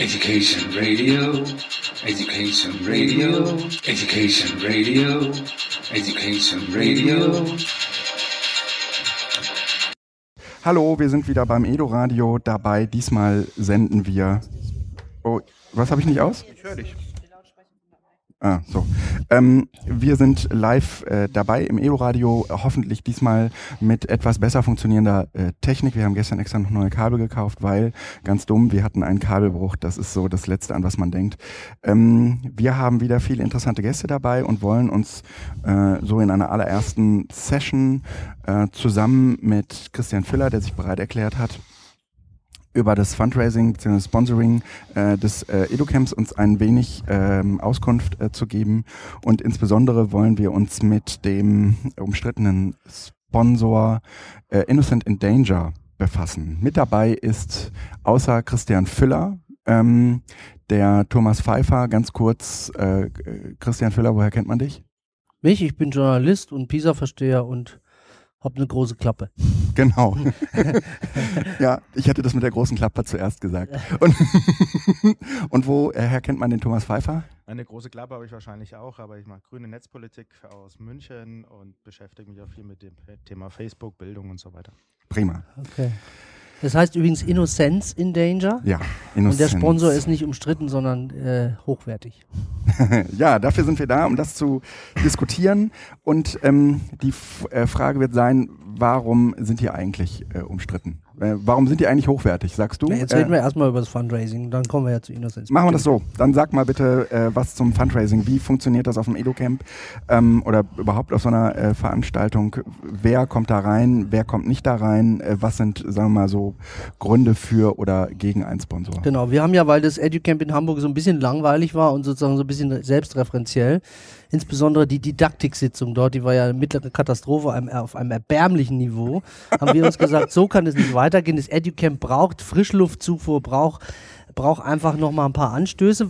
Education Radio, Education Radio, Education Radio, Education Radio. Hallo, wir sind wieder beim Edo Radio dabei. Diesmal senden wir. Oh, was habe ich nicht aus? Ich höre dich. Ah, so. Ähm, wir sind live äh, dabei im Edo-Radio, hoffentlich diesmal mit etwas besser funktionierender äh, Technik. Wir haben gestern extra noch neue Kabel gekauft, weil, ganz dumm, wir hatten einen Kabelbruch. Das ist so das Letzte, an was man denkt. Ähm, wir haben wieder viele interessante Gäste dabei und wollen uns äh, so in einer allerersten Session äh, zusammen mit Christian Filler, der sich bereit erklärt hat, über das Fundraising bzw. Sponsoring äh, des äh, EduCamps uns ein wenig ähm, Auskunft äh, zu geben. Und insbesondere wollen wir uns mit dem umstrittenen Sponsor äh, Innocent in Danger befassen. Mit dabei ist außer Christian Füller ähm, der Thomas Pfeiffer. Ganz kurz, äh, Christian Füller, woher kennt man dich? Mich, ich bin Journalist und PISA-Versteher und hab eine große Klappe. Genau. ja, ich hatte das mit der großen Klappe zuerst gesagt. Und, und woher kennt man den Thomas Pfeiffer? Eine große Klappe habe ich wahrscheinlich auch, aber ich mache grüne Netzpolitik aus München und beschäftige mich auch viel mit dem Thema Facebook, Bildung und so weiter. Prima. Okay. Das heißt übrigens Innocence in Danger. Ja, Innocence. Und der Sponsor ist nicht umstritten, sondern äh, hochwertig. ja, dafür sind wir da, um das zu diskutieren. Und ähm, die F äh, Frage wird sein, warum sind die eigentlich äh, umstritten? Äh, warum sind die eigentlich hochwertig, sagst du? Na, jetzt reden wir erstmal über das Fundraising, dann kommen wir ja zu Innocence. Machen wir das so. Dann sag mal bitte äh, was zum Fundraising. Wie funktioniert das auf dem EduCamp ähm, oder überhaupt auf so einer äh, Veranstaltung? Wer kommt da rein, wer kommt nicht da rein? Äh, was sind, sagen wir mal so, Gründe für oder gegen einen Sponsor? Genau, wir haben ja, weil das EduCamp in Hamburg so ein bisschen langweilig war und sozusagen so ein bisschen selbstreferenziell, insbesondere die Didaktiksitzung dort, die war ja eine mittlere Katastrophe auf einem erbärmlichen Niveau, haben wir uns gesagt, so kann es nicht weitergehen. Das EduCamp braucht Frischluftzufuhr, braucht, braucht einfach nochmal ein paar Anstöße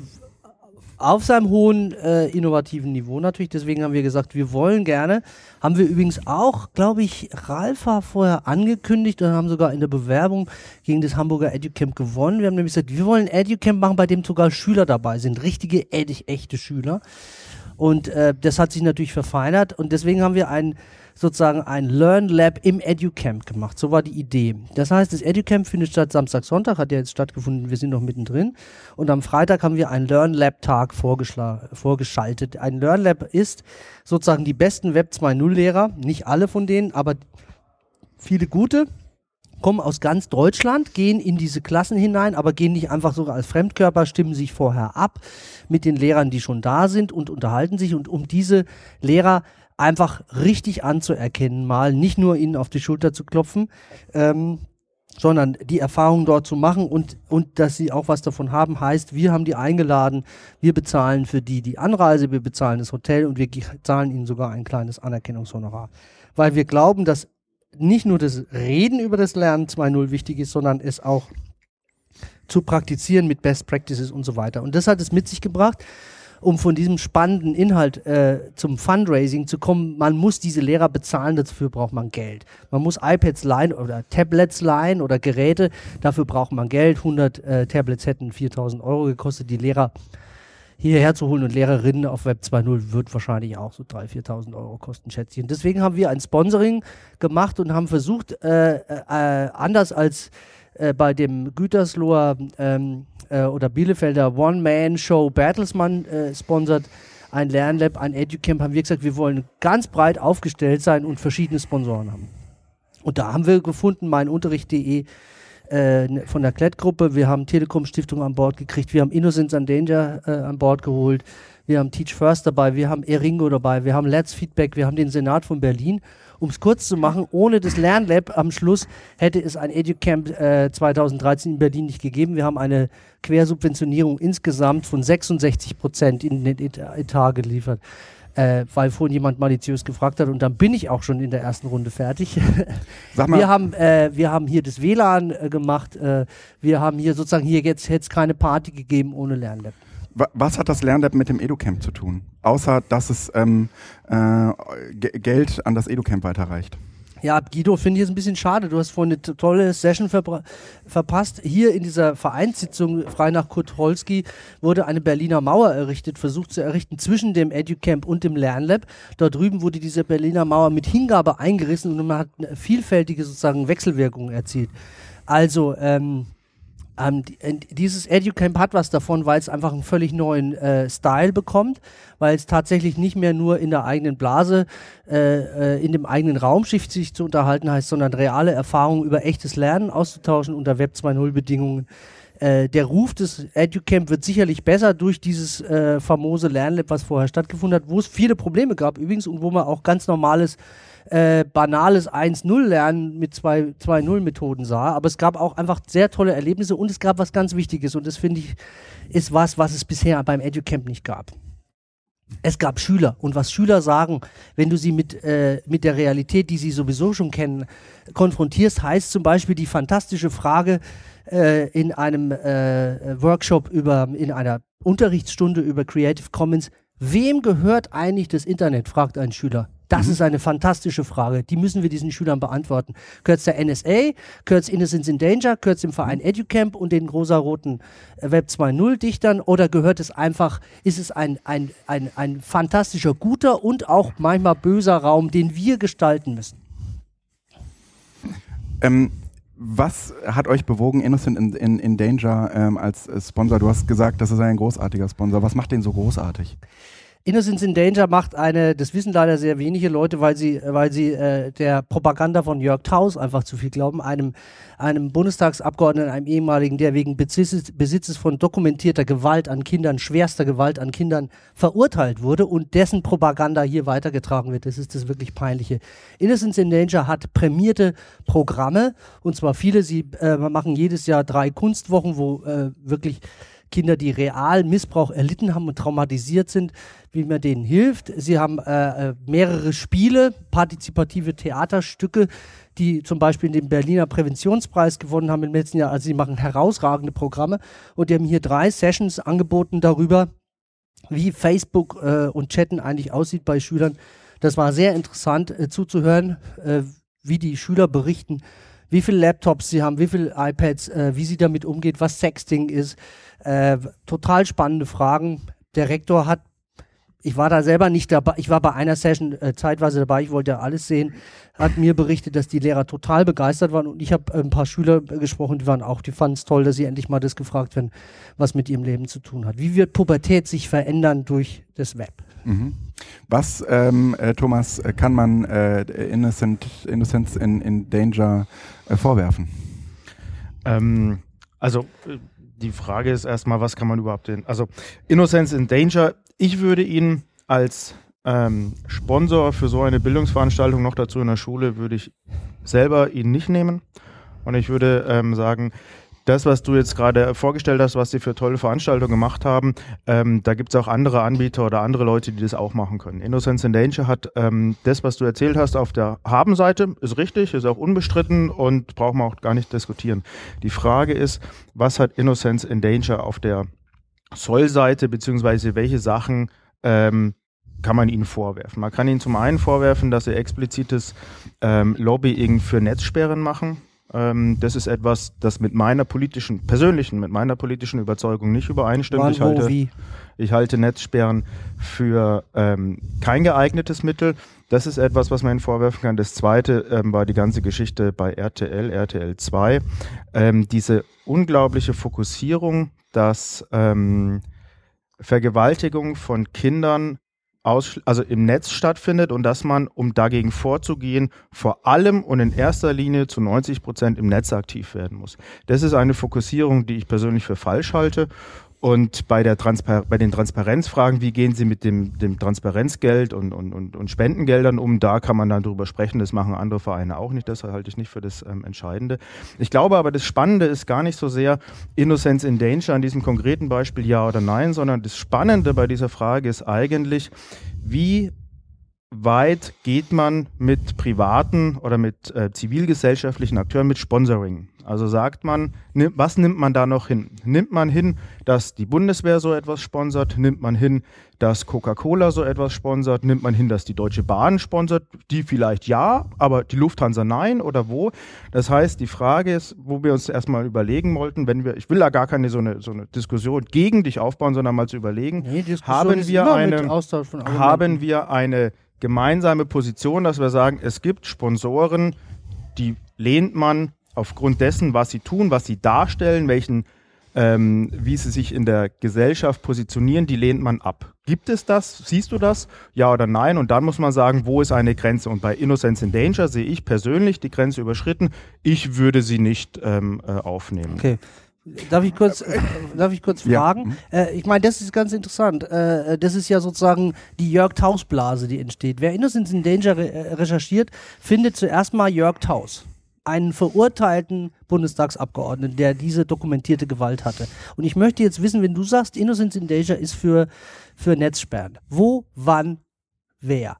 auf seinem hohen äh, innovativen Niveau natürlich. Deswegen haben wir gesagt, wir wollen gerne. Haben wir übrigens auch, glaube ich, Ralfa vorher angekündigt und haben sogar in der Bewerbung gegen das Hamburger EduCamp gewonnen. Wir haben nämlich gesagt, wir wollen EduCamp machen, bei dem sogar Schüler dabei sind, richtige, echte Schüler. Und äh, das hat sich natürlich verfeinert und deswegen haben wir ein sozusagen ein Learn Lab im EduCamp gemacht. So war die Idee. Das heißt, das EduCamp findet statt Samstag, Sonntag, hat ja jetzt stattgefunden, wir sind noch mittendrin. Und am Freitag haben wir einen Learn Lab Tag vorgeschaltet. Ein Learn Lab ist sozusagen die besten Web 2.0 Lehrer, nicht alle von denen, aber viele gute, kommen aus ganz Deutschland, gehen in diese Klassen hinein, aber gehen nicht einfach so als Fremdkörper, stimmen sich vorher ab mit den Lehrern, die schon da sind und unterhalten sich. Und um diese Lehrer einfach richtig anzuerkennen, mal nicht nur ihnen auf die Schulter zu klopfen, ähm, sondern die Erfahrung dort zu machen und, und dass sie auch was davon haben, heißt, wir haben die eingeladen, wir bezahlen für die die Anreise, wir bezahlen das Hotel und wir zahlen ihnen sogar ein kleines Anerkennungshonorar. Weil wir glauben, dass nicht nur das Reden über das Lernen 2.0 wichtig ist, sondern es auch zu praktizieren mit Best Practices und so weiter. Und das hat es mit sich gebracht, um von diesem spannenden Inhalt äh, zum Fundraising zu kommen. Man muss diese Lehrer bezahlen, dafür braucht man Geld. Man muss iPads leihen oder Tablets leihen oder Geräte, dafür braucht man Geld. 100 äh, Tablets hätten 4000 Euro gekostet. Die Lehrer hierher zu holen und Lehrerinnen auf Web 2.0 wird wahrscheinlich auch so 3.000, 4.000 Euro kosten, schätze ich. Und deswegen haben wir ein Sponsoring gemacht und haben versucht, äh, äh, anders als äh, bei dem Gütersloher ähm, äh, oder Bielefelder One-Man-Show Bertelsmann äh, sponsert, ein Lernlab, ein Educamp, haben wir gesagt, wir wollen ganz breit aufgestellt sein und verschiedene Sponsoren haben. Und da haben wir gefunden, meinunterricht.de äh, von der Klettgruppe. Wir haben Telekom Stiftung an Bord gekriegt. Wir haben Innocence and Danger äh, an Bord geholt. Wir haben Teach First dabei. Wir haben Eringo dabei. Wir haben Let's Feedback. Wir haben den Senat von Berlin. Um es kurz zu machen, ohne das Lernlab am Schluss hätte es ein EduCamp äh, 2013 in Berlin nicht gegeben. Wir haben eine Quersubventionierung insgesamt von 66 Prozent in den Etat geliefert äh, weil vorhin jemand maliziös gefragt hat und dann bin ich auch schon in der ersten Runde fertig. Sag mal. Wir haben, äh, wir haben hier das WLAN äh, gemacht, äh, wir haben hier sozusagen hier jetzt hätte es keine Party gegeben ohne Lernlab. Was hat das Lernlab mit dem EduCamp zu tun? Außer, dass es ähm, äh, Geld an das EduCamp weiterreicht. Ja, Guido, finde ich es ein bisschen schade. Du hast vorhin eine tolle Session verpasst. Hier in dieser Vereinssitzung, frei nach Kurt Holski, wurde eine Berliner Mauer errichtet, versucht zu errichten zwischen dem EduCamp und dem Lernlab. Dort drüben wurde diese Berliner Mauer mit Hingabe eingerissen und man hat vielfältige sozusagen Wechselwirkung erzielt. Also, ähm, ähm, dieses EduCamp hat was davon, weil es einfach einen völlig neuen äh, Style bekommt, weil es tatsächlich nicht mehr nur in der eigenen Blase, äh, äh, in dem eigenen Raumschiff sich zu unterhalten heißt, sondern reale Erfahrungen über echtes Lernen auszutauschen unter Web 2.0 Bedingungen. Äh, der Ruf des EduCamp wird sicherlich besser durch dieses äh, famose Lernlab, was vorher stattgefunden hat, wo es viele Probleme gab übrigens und wo man auch ganz normales äh, banales 1-0-Lernen mit 2-0-Methoden sah. Aber es gab auch einfach sehr tolle Erlebnisse und es gab was ganz Wichtiges und das finde ich ist was, was es bisher beim EduCamp nicht gab. Es gab Schüler und was Schüler sagen, wenn du sie mit, äh, mit der Realität, die sie sowieso schon kennen, konfrontierst, heißt zum Beispiel die fantastische Frage äh, in einem äh, Workshop über, in einer Unterrichtsstunde über Creative Commons, wem gehört eigentlich das Internet, fragt ein Schüler. Das mhm. ist eine fantastische Frage. Die müssen wir diesen Schülern beantworten. Es der NSA, es Innocence in Danger, es dem Verein EduCamp und den rosa-roten Web 2.0 Dichtern oder gehört es einfach, ist es ein, ein, ein, ein fantastischer, guter und auch manchmal böser Raum, den wir gestalten müssen? Ähm, was hat euch bewogen, Innocent in, in, in Danger ähm, als Sponsor? Du hast gesagt, das ist ein großartiger Sponsor. Was macht den so großartig? Innocence in Danger macht eine, das wissen leider sehr wenige Leute, weil sie, weil sie äh, der Propaganda von Jörg Taus einfach zu viel glauben, einem, einem Bundestagsabgeordneten, einem ehemaligen, der wegen Besitzes, Besitzes von dokumentierter Gewalt an Kindern, schwerster Gewalt an Kindern verurteilt wurde und dessen Propaganda hier weitergetragen wird. Das ist das wirklich Peinliche. Innocence in Danger hat prämierte Programme und zwar viele. Sie äh, machen jedes Jahr drei Kunstwochen, wo äh, wirklich Kinder, die real Missbrauch erlitten haben und traumatisiert sind, wie man denen hilft. Sie haben äh, äh, mehrere Spiele, partizipative Theaterstücke, die zum Beispiel den Berliner Präventionspreis gewonnen haben im letzten Jahr. Also sie machen herausragende Programme und die haben hier drei Sessions angeboten darüber, wie Facebook äh, und Chatten eigentlich aussieht bei Schülern. Das war sehr interessant äh, zuzuhören, äh, wie die Schüler berichten, wie viele Laptops sie haben, wie viele iPads, äh, wie sie damit umgeht, was Sexting ist. Äh, total spannende Fragen. Der Rektor hat, ich war da selber nicht dabei, ich war bei einer Session äh, zeitweise dabei, ich wollte ja alles sehen, hat mir berichtet, dass die Lehrer total begeistert waren und ich habe äh, ein paar Schüler gesprochen, die waren auch, die fanden es toll, dass sie endlich mal das gefragt werden, was mit ihrem Leben zu tun hat. Wie wird Pubertät sich verändern durch das Web? Mhm. Was, ähm, äh, Thomas, äh, kann man äh, Innocent, Innocence in, in Danger äh, vorwerfen? Ähm, also äh, die Frage ist erstmal, was kann man überhaupt den. Also Innocence in Danger, ich würde ihn als ähm, Sponsor für so eine Bildungsveranstaltung noch dazu in der Schule, würde ich selber ihn nicht nehmen. Und ich würde ähm, sagen, das, was du jetzt gerade vorgestellt hast, was sie für tolle Veranstaltungen gemacht haben, ähm, da gibt es auch andere Anbieter oder andere Leute, die das auch machen können. Innocence in Danger hat ähm, das, was du erzählt hast, auf der Haben-Seite, ist richtig, ist auch unbestritten und brauchen wir auch gar nicht diskutieren. Die Frage ist, was hat Innocence in Danger auf der Soll-Seite, beziehungsweise welche Sachen ähm, kann man ihnen vorwerfen. Man kann ihnen zum einen vorwerfen, dass sie explizites ähm, Lobbying für Netzsperren machen. Ähm, das ist etwas, das mit meiner politischen, persönlichen, mit meiner politischen Überzeugung nicht übereinstimmt. Wann, ich, halte, wo, wie? ich halte Netzsperren für ähm, kein geeignetes Mittel. Das ist etwas, was man ihnen vorwerfen kann. Das zweite ähm, war die ganze Geschichte bei RTL, RTL 2. Ähm, diese unglaubliche Fokussierung, dass ähm, Vergewaltigung von Kindern also im Netz stattfindet und dass man, um dagegen vorzugehen, vor allem und in erster Linie zu 90 Prozent im Netz aktiv werden muss. Das ist eine Fokussierung, die ich persönlich für falsch halte und bei, der Transpar bei den Transparenzfragen, wie gehen Sie mit dem, dem Transparenzgeld und, und, und, und Spendengeldern um, da kann man dann drüber sprechen. Das machen andere Vereine auch nicht. Das halte ich nicht für das ähm, Entscheidende. Ich glaube aber, das Spannende ist gar nicht so sehr Innocence in Danger an diesem konkreten Beispiel ja oder nein, sondern das Spannende bei dieser Frage ist eigentlich, wie weit geht man mit privaten oder mit äh, zivilgesellschaftlichen Akteuren mit Sponsoring? Also sagt man, was nimmt man da noch hin? Nimmt man hin, dass die Bundeswehr so etwas sponsert? Nimmt man hin, dass Coca-Cola so etwas sponsert? Nimmt man hin, dass die Deutsche Bahn sponsert? Die vielleicht ja, aber die Lufthansa nein oder wo? Das heißt, die Frage ist, wo wir uns erstmal überlegen wollten, wenn wir, ich will da gar keine so eine, so eine Diskussion gegen dich aufbauen, sondern mal zu überlegen, Nee, haben wir eine, haben wir eine gemeinsame Position, dass wir sagen, es gibt Sponsoren, die lehnt man aufgrund dessen, was sie tun, was sie darstellen, welchen, ähm, wie sie sich in der Gesellschaft positionieren, die lehnt man ab. Gibt es das? Siehst du das? Ja oder nein? Und dann muss man sagen, wo ist eine Grenze? Und bei Innocence in Danger sehe ich persönlich die Grenze überschritten. Ich würde sie nicht ähm, äh, aufnehmen. Okay. Darf ich kurz, äh, darf ich kurz Ja. fragen? Äh, ich meine, das ist ganz interessant. Äh, das ist ja sozusagen die Jörg Taus Blase, die entsteht. Wer Innocence in Danger re äh, recherchiert, findet zuerst mal Jörg Taus, einen verurteilten Bundestagsabgeordneten, der diese dokumentierte Gewalt hatte. Und ich möchte jetzt wissen, wenn du sagst, Innocence in Danger ist für, für Netzsperren. Wo, wann, wer?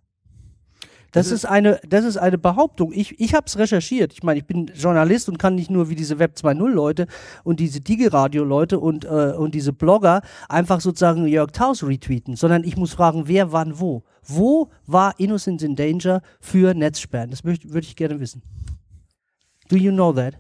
Das ist eine, das ist eine Behauptung. Ich, ich habe es recherchiert. Ich meine, ich bin Journalist und kann nicht nur wie diese Web 2.0 Leute und diese Digi-Radio Leute und, äh, und diese Blogger einfach sozusagen Jörg Taus retweeten, sondern ich muss fragen, wer, wann, wo. Wo war Innocence in Danger für Netzsperren? Das würde ich gerne wissen. Do you know that?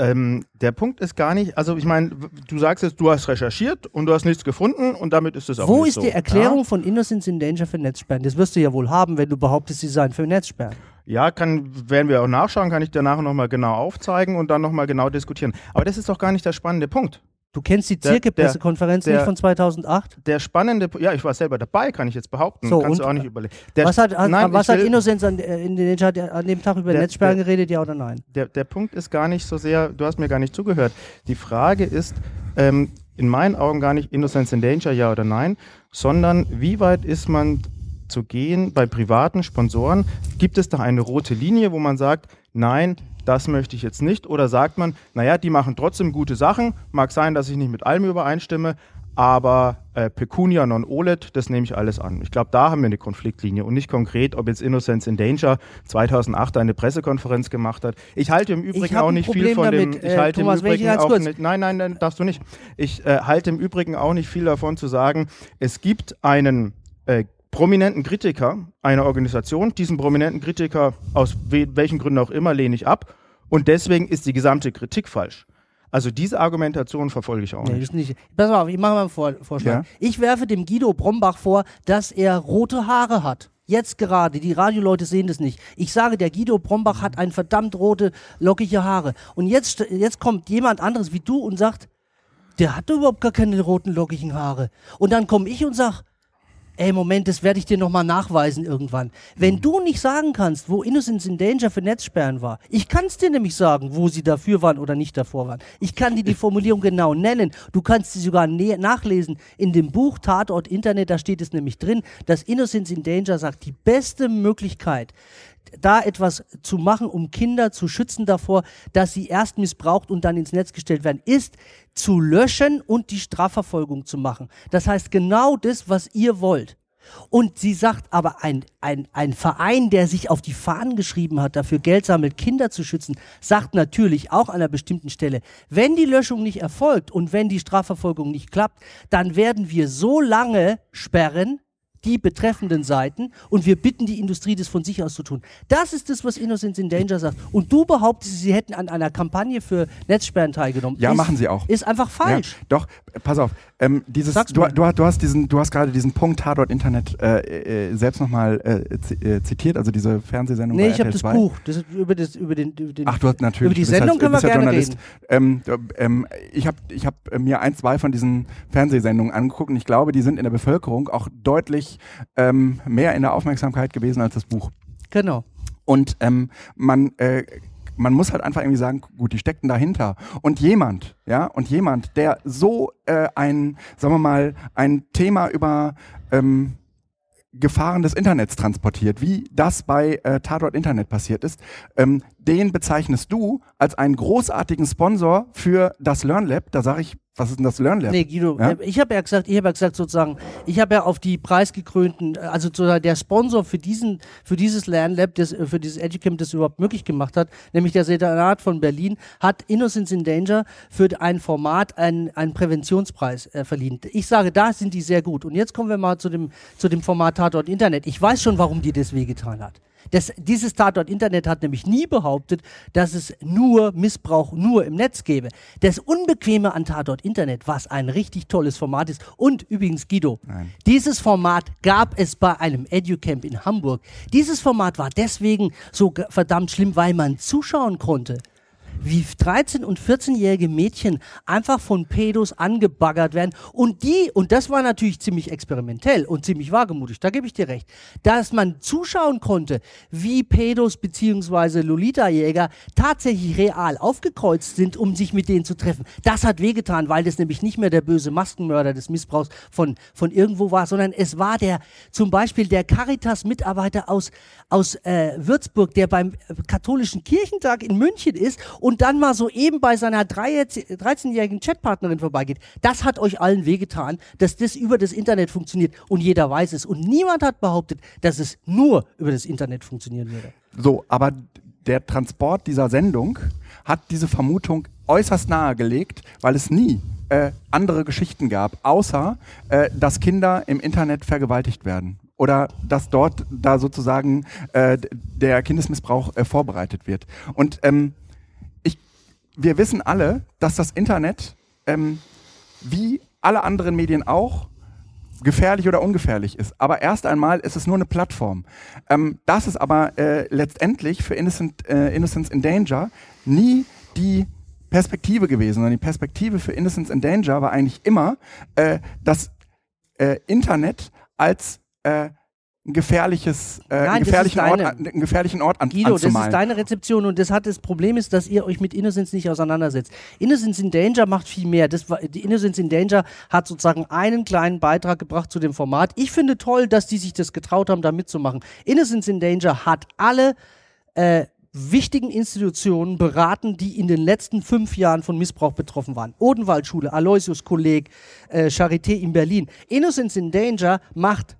Ähm, der Punkt ist gar nicht, also ich meine, du sagst jetzt, du hast recherchiert und du hast nichts gefunden und damit ist es auch Wo ist so. die Erklärung von Innocence in Danger für Netzsperren? Das wirst du ja wohl haben, wenn du behauptest, sie seien für Netzsperren. Ja, ja kann, werden wir auch nachschauen, kann ich dir nachher nochmal genau aufzeigen und dann nochmal genau diskutieren. Aber das ist doch gar nicht der spannende Punkt. Du kennst die Zirke-Pressekonferenz nicht von 2008? Der spannende, ja, ich war selber dabei, kann ich jetzt behaupten. So, Kannst und- du auch nicht überlegen. Der, Was hat, hat, nein, was hat will- Innocence an, äh, in hat an dem Tag über Der- Netzsperren der- geredet, ja oder nein? der, der Punkt ist gar nicht so sehr, du hast mir gar nicht zugehört. Die Frage ist ähm, in meinen Augen gar nicht Innocence in Danger, ja oder nein, sondern wie weit ist man zu gehen bei privaten Sponsoren? Gibt es da eine rote Linie, wo man sagt, nein, das möchte ich jetzt nicht? Oder sagt man, naja, die machen trotzdem gute Sachen, mag sein, dass ich nicht mit allem übereinstimme, aber äh, Pecunia non olet, das nehme ich alles an. Ich glaube, da haben wir eine Konfliktlinie und nicht konkret, ob jetzt Innocence in Danger 2008 eine Pressekonferenz gemacht hat. Ich halte im Übrigen auch nicht Problem viel von damit, dem. Ich äh, halte Thomas, im Übrigen auch kurz- nicht. Nein, nein, nein, darfst du nicht. Ich äh, halte im Übrigen auch nicht viel davon zu sagen, es gibt einen äh, prominenten Kritiker einer Organisation. Diesen prominenten Kritiker, aus we welchen Gründen auch immer, lehne ich ab. Und deswegen ist die gesamte Kritik falsch. Also diese Argumentation verfolge ich auch Nee, nicht. nicht. Pass mal auf, ich mache mal einen Vor Vorschlag. Ja. Ich werfe dem Guido Brombach vor, dass er rote Haare hat. Jetzt gerade, die Radioleute sehen das nicht. Ich sage, der Guido Brombach hat ein verdammt rote, lockige Haare. Und jetzt, jetzt kommt jemand anderes wie du und sagt, der hat überhaupt gar keine roten, lockigen Haare. Und dann komme ich und sag, ey, Moment, das werde ich dir nochmal nachweisen irgendwann. Wenn du nicht sagen kannst, wo Innocence in Danger für Netzsperren war, ich kann es dir nämlich sagen, wo sie dafür waren oder nicht davor waren. Ich kann dir die Formulierung genau nennen. Du kannst sie sogar nachlesen in dem Buch Tatort Internet, da steht es nämlich drin, dass Innocence in Danger sagt, die beste Möglichkeit, da etwas zu machen, um Kinder zu schützen davor, dass sie erst missbraucht und dann ins Netz gestellt werden, ist zu löschen und die Strafverfolgung zu machen. Das heißt genau das, was ihr wollt. Und sie sagt aber, ein, ein, ein Verein, der sich auf die Fahnen geschrieben hat, dafür Geld sammelt, Kinder zu schützen, sagt natürlich auch an einer bestimmten Stelle, wenn die Löschung nicht erfolgt und wenn die Strafverfolgung nicht klappt, dann werden wir so lange sperren, die betreffenden Seiten und wir bitten die Industrie, das von sich aus zu tun. Das ist das, was Innocence in Danger sagt. Und du behauptest, sie hätten an einer Kampagne für Netzsperren teilgenommen. Ja, ist, machen sie auch. Ist einfach falsch. Ja, doch, pass auf. Ähm, dieses, du, du, du hast diesen, du hast gerade diesen Punkt Tatort Internet äh, äh, selbst nochmal äh, äh, zitiert, also diese Fernsehsendung Nee, ich habe das 2. Buch. Das ist über, das, über, den, über den. Ach, du hast natürlich. Über die Sendung ja, können wir ja gerne Journalist. reden. Ähm, d- ähm, ich habe ich hab äh, mir ein, zwei von diesen Fernsehsendungen angeguckt und ich glaube, die sind in der Bevölkerung auch deutlich ähm, mehr in der Aufmerksamkeit gewesen als das Buch. Genau. Und ähm, man, äh, man muss halt einfach irgendwie sagen, gut, die steckten dahinter. Und jemand, ja, und jemand, der so äh, ein, sagen wir mal, ein Thema über ähm, Gefahren des Internets transportiert, wie das bei äh, Tatort Internet passiert ist, ähm, den bezeichnest du als einen großartigen Sponsor für das LearnLab. Da sage ich, was ist denn das LearnLab? Nee, Guido, Ja? äh, ich habe ja gesagt, ich habe ja gesagt sozusagen, ich habe ja auf die preisgekrönten, äh, also sozusagen der Sponsor für diesen, für dieses Lernlab, das, äh, für dieses Educamp, das überhaupt möglich gemacht hat, nämlich der Senat von Berlin, hat Innocence in Danger für ein Format einen, einen Präventionspreis äh, verliehen. Ich sage, da sind die sehr gut. Und jetzt kommen wir mal zu dem, zu dem Format Tatort Internet. Ich weiß schon, warum dir das wehgetan hat. Das, dieses Tatort Internet hat nämlich nie behauptet, dass es nur Missbrauch nur im Netz gäbe. Das Unbequeme an Tatort Internet, was ein richtig tolles Format ist. Und übrigens, Guido, Nein. dieses Format gab es bei einem Educamp in Hamburg. Dieses Format war deswegen so verdammt schlimm, weil man zuschauen konnte wie 13- und 14-jährige Mädchen einfach von Pedos angebaggert werden. Und die, und das war natürlich ziemlich experimentell und ziemlich wagemutig, da gebe ich dir recht, dass man zuschauen konnte, wie Pedos bzw. Lolita-Jäger tatsächlich real aufgekreuzt sind, um sich mit denen zu treffen. Das hat wehgetan, weil das nämlich nicht mehr der böse Maskenmörder des Missbrauchs von, von irgendwo war, sondern es war der, zum Beispiel der Caritas-Mitarbeiter aus, aus äh, Würzburg, der beim äh, katholischen Kirchentag in München ist und dann mal so eben bei seiner drei- 13-jährigen Chatpartnerin vorbeigeht. Das hat euch allen wehgetan, dass das über das Internet funktioniert und jeder weiß es. Und niemand hat behauptet, dass es nur über das Internet funktionieren würde. So, aber der Transport dieser Sendung hat diese Vermutung äußerst nahegelegt, weil es nie äh, andere Geschichten gab, außer äh, dass Kinder im Internet vergewaltigt werden. Oder dass dort da sozusagen äh, der Kindesmissbrauch äh, vorbereitet wird. Und ähm, wir wissen alle, dass das Internet, ähm, wie alle anderen Medien auch, gefährlich oder ungefährlich ist. Aber erst einmal ist es nur eine Plattform. Ähm, das ist aber äh, letztendlich für Innocent, äh, Innocence in Danger nie die Perspektive gewesen, sondern die Perspektive für Innocence in Danger war eigentlich immer äh, das äh, Internet als äh, ein gefährliches, äh, Nein, das gefährlichen Ort, einen gefährlichen Ort an, Guido, das anzumalen. ist deine Rezeption und das hat das Problem ist, dass ihr euch mit Innocence nicht auseinandersetzt. Innocence in Danger macht viel mehr. Das die Innocence in Danger hat sozusagen einen kleinen Beitrag gebracht zu dem Format. Ich finde toll, dass die sich das getraut haben, da mitzumachen. Innocence in Danger hat alle äh, wichtigen Institutionen beraten, die in den letzten fünf Jahren von Missbrauch betroffen waren. Odenwaldschule, Aloysius Kolleg, äh, Charité in Berlin. Innocence in Danger macht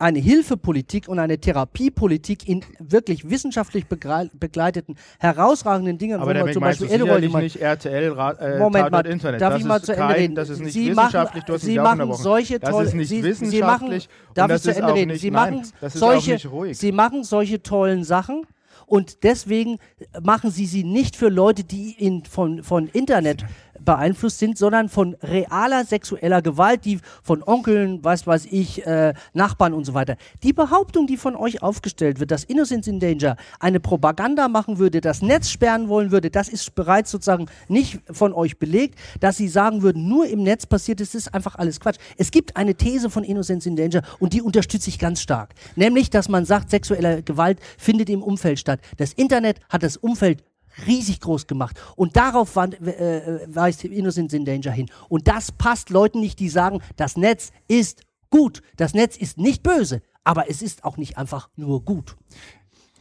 eine Hilfepolitik und eine Therapiepolitik in wirklich wissenschaftlich begleiteten, herausragenden Dingen, Aber wo man zum Beispiel mal- nicht RTL, äh, Moment mal, Internet. darf das ich mal zu Ende kein, reden? Das ist nicht Sie wissenschaftlich, machen, Sie machen solche Das tolle, ist nicht Sie, wissenschaftlich. Sie machen, darf das ich zu Ende reden? Nicht, Sie nein, machen das ist solche. Sie machen solche tollen Sachen und deswegen machen Sie sie nicht für Leute, die in, von, von Internet beeinflusst sind, sondern von realer sexueller Gewalt, die von Onkeln, was weiß ich, äh, Nachbarn und so weiter. Die Behauptung, die von euch aufgestellt wird, dass Innocence in Danger eine Propaganda machen würde, das Netz sperren wollen würde, das ist bereits sozusagen nicht von euch belegt, dass sie sagen würden, nur im Netz passiert ist, ist einfach alles Quatsch. Es gibt eine These von Innocence in Danger und die unterstütze ich ganz stark. Nämlich, dass man sagt, sexuelle Gewalt findet im Umfeld statt. Das Internet hat das Umfeld riesig groß gemacht. Und darauf war, äh, weist Innocence in Danger hin. Und das passt Leuten nicht, die sagen, das Netz ist gut. Das Netz ist nicht böse, aber es ist auch nicht einfach nur gut.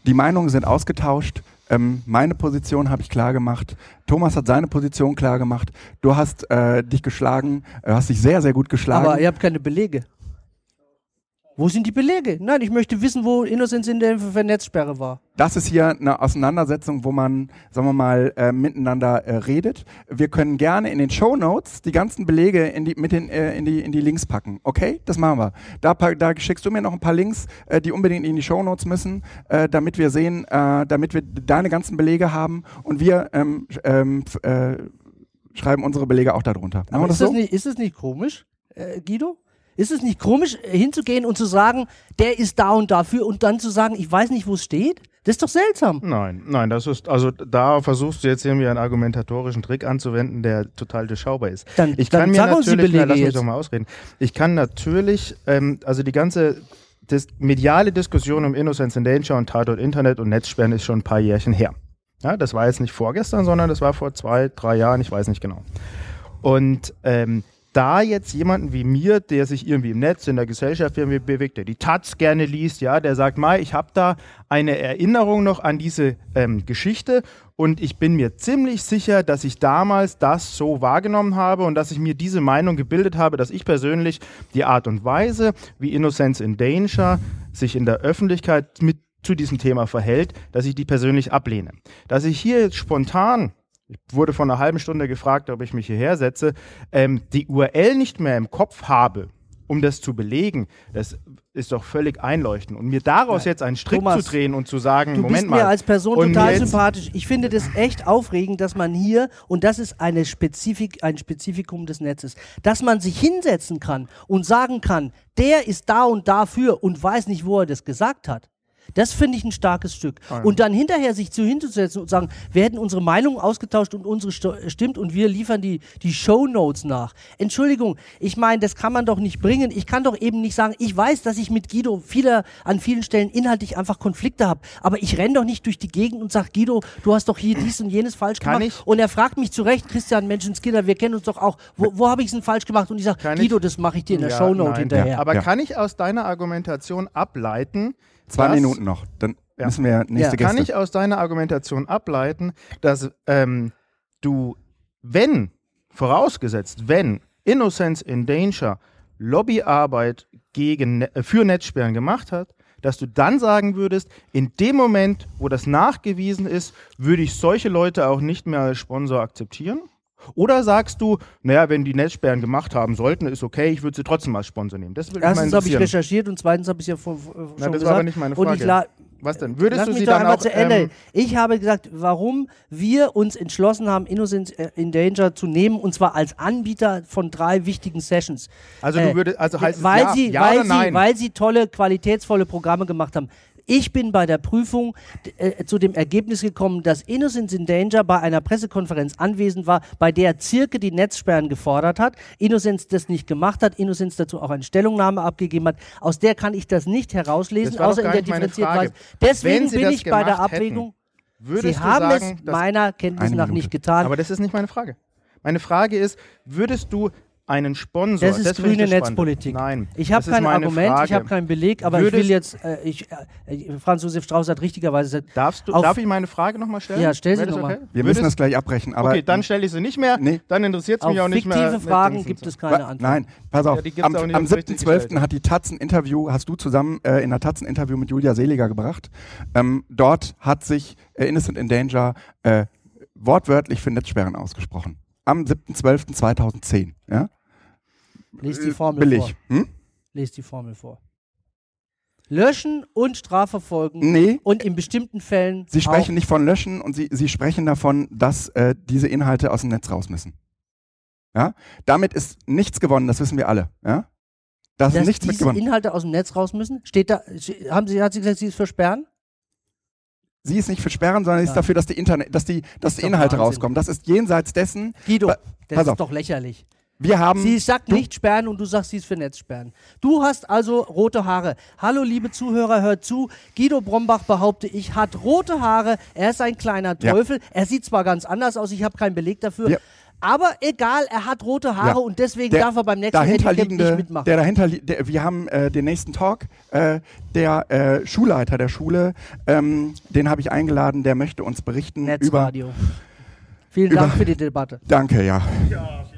Die Meinungen sind ausgetauscht. Ähm, meine Position habe ich klar gemacht. Thomas hat seine Position klar gemacht. Du hast äh, dich geschlagen, äh, hast dich sehr, sehr gut geschlagen. Aber ihr habt keine Belege. Wo sind die Belege? Nein, ich möchte wissen, wo Innocence in für Netzsperre war. das ist hier eine Auseinandersetzung, wo man, sagen wir mal, äh, miteinander äh, redet. Wir können gerne in den Show Notes die ganzen Belege in die, mit den, äh, in, die, in die Links packen. Okay, das machen wir. Da, da schickst du mir noch ein paar Links, äh, die unbedingt in die Show Notes müssen, äh, damit wir sehen, äh, damit wir deine ganzen Belege haben und wir ähm, ähm, äh, schreiben unsere Belege auch darunter. Machen Aber das ist, das so? nicht, ist das nicht komisch, Guido? Ist es nicht komisch, äh, hinzugehen und zu sagen, der ist da und dafür und dann zu sagen, ich weiß nicht, wo es steht? Das ist doch seltsam. Nein, nein, das ist, also da versuchst du jetzt irgendwie einen argumentatorischen Trick anzuwenden, der total durchschaubar ist. Dann- ich dann kann mir sag uns die natürlich, na, Belege lass mich jetzt. doch mal ausreden. Ich kann natürlich, ähm, also die ganze dis mediale Diskussion um Innocence in Danger und Tatort Internet und Netzsperren ist schon ein paar Jährchen her. Ja, das war jetzt nicht vorgestern, sondern das war vor zwei, drei Jahren, ich weiß nicht genau. Und ähm, da jetzt jemanden wie mir, der sich irgendwie im Netz, in der Gesellschaft irgendwie bewegt, der die Taz gerne liest, ja, der sagt, Mai, ich habe da eine Erinnerung noch an diese ähm, Geschichte und ich bin mir ziemlich sicher, dass ich damals das so wahrgenommen habe und dass ich mir diese Meinung gebildet habe, dass ich persönlich die Art und Weise, wie Innocence in Danger sich in der Öffentlichkeit mit zu diesem Thema verhält, dass ich die persönlich ablehne. Dass ich hier jetzt spontan ich wurde vor einer halben Stunde gefragt, ob ich mich hierher setze, ähm, die URL nicht mehr im Kopf habe, um das zu belegen, das ist doch völlig einleuchtend. Und mir daraus Ja. jetzt einen Strick Thomas, zu drehen und zu sagen, Du Moment bist mal. mir als Person total sympathisch. Ich finde das echt aufregend, dass man hier, und das ist eine Spezifik, ein Spezifikum des Netzes, dass man sich hinsetzen kann und sagen kann, der ist da und dafür und weiß nicht, wo er das gesagt hat. Das finde ich ein starkes Stück. Und dann hinterher sich zu hinzusetzen und sagen, wir hätten unsere Meinung ausgetauscht und unsere sto- stimmt und wir liefern die, die Shownotes nach. Entschuldigung, ich meine, das kann man doch nicht bringen. Ich kann doch eben nicht sagen, ich weiß, dass ich mit Guido viele, an vielen Stellen inhaltlich einfach Konflikte habe. Aber ich renne doch nicht durch die Gegend und sage, Guido, du hast doch hier dies und jenes falsch Kann gemacht. ich? Und er fragt mich zu Recht, Christian Menschenskinder, wir kennen uns doch auch, wo, wo habe ich es denn falsch gemacht? Und ich sage, Guido, ich? das mache ich dir in der Ja, Shownote nein. hinterher. Aber Ja. kann ich aus deiner Argumentation ableiten, Zwei dass- Minuten noch, dann Ja. müssen wir nächste Ja. Gäste. Kann ich aus deiner Argumentation ableiten, dass ähm, du, wenn, vorausgesetzt, wenn Innocence in Danger Lobbyarbeit gegen, äh, für Netzsperren gemacht hat, dass du dann sagen würdest, in dem Moment, wo das nachgewiesen ist, würde ich solche Leute auch nicht mehr als Sponsor akzeptieren? Oder sagst du, naja, wenn die Netzsperren gemacht haben sollten, ist okay, ich würde sie trotzdem als Sponsor nehmen. Das würde Erstens habe ich recherchiert und zweitens habe ich ja von, von, schon Na, das war gesagt. aber nicht meine Frage. la Was denn? Würdest Lass du mich sie doch dann einmal auch... zu Ende. ähm, ich habe gesagt, warum wir uns entschlossen haben, Innocence äh, in Danger zu nehmen und zwar als Anbieter von drei wichtigen Sessions. Also du würdest, also heißt weil es ja, sie, ja weil sie, nein? weil sie tolle, qualitätsvolle Programme gemacht haben. Ich bin bei der Prüfung äh, zu dem Ergebnis gekommen, dass Innocence in Danger bei einer Pressekonferenz anwesend war, bei der Zirke die Netzsperren gefordert hat, Innocence das nicht gemacht hat, Innocence dazu auch eine Stellungnahme abgegeben hat. Aus der kann ich das nicht herauslesen, Das außer in der differenzierten. Weise. Deswegen bin ich bei der hätten, Abwägung. Würdest Sie du haben sagen, es dass- meiner Kenntnis nach nicht getan. Aber das ist nicht meine Frage. Meine Frage ist, würdest du einen Sponsor... das ist ich grüne das Spannende. Netzpolitik. Nein. Ich habe kein Argument, ich Frage. habe keinen Beleg, aber ich Würdest- will jetzt, äh, ich, äh, Franz Josef Strauß hat richtigerweise gesagt, Darfst du, darf ich meine Frage nochmal stellen? Ja, stell sie Wäre das noch mal. okay? wir Würdest- müssen das gleich abbrechen, aber Okay, dann stelle ich sie nicht mehr. Nee. Dann interessiert es mich auch nicht mehr. fiktive Fragen gibt es keine Antwort. Nein, pass auf. Ja, am am auf richtig 7.12. gestellt. hat die Taz ein Interview, hast du zusammen äh, in der Taz ein Interview mit Julia Seliger gebracht. Ähm, dort hat sich äh, Innocent in Danger äh, wortwörtlich für Netzsperren ausgesprochen. Am 7.12.2010. Ja? Lies die Formel Billig. vor. Hm? Lies die Formel vor. Löschen und strafverfolgen Nee, und in bestimmten Fällen Sie sprechen nicht von löschen und Sie, Sie sprechen davon, dass äh, diese Inhalte aus dem Netz raus müssen. Ja? Damit ist nichts gewonnen, das wissen wir alle. Ja? Da ist dass nichts mit diese gewonnen. Inhalte aus dem Netz raus müssen. Steht da, haben Sie, hat sie gesagt, sie ist versperren? Sie ist nicht für Sperren, sondern sie ist dafür, dass die, Internet, dass die, dass die doch Inhalte Wahnsinn. rauskommen. Das ist jenseits dessen. Guido, das pass ist auf. doch lächerlich. Wir haben. Sie sagt nicht sperren und du sagst, sie ist für Netzsperren. Du hast also rote Haare. Hallo, liebe Zuhörer, hört zu. Guido Brombach, behaupte ich, hat rote Haare. Er ist ein kleiner Ja. Teufel. Er sieht zwar ganz anders aus, ich habe keinen Beleg dafür. Ja. Aber egal, er hat rote Haare Ja. und deswegen der darf er beim nächsten Handicap nicht mitmachen. der dahinter, der, wir haben äh, den nächsten Talk. Äh, der äh, Schulleiter der Schule, ähm, den habe ich eingeladen. Der möchte uns berichten über. Netzradio. Vielen über- Dank für die Debatte. Danke, ja. Ja, vielen.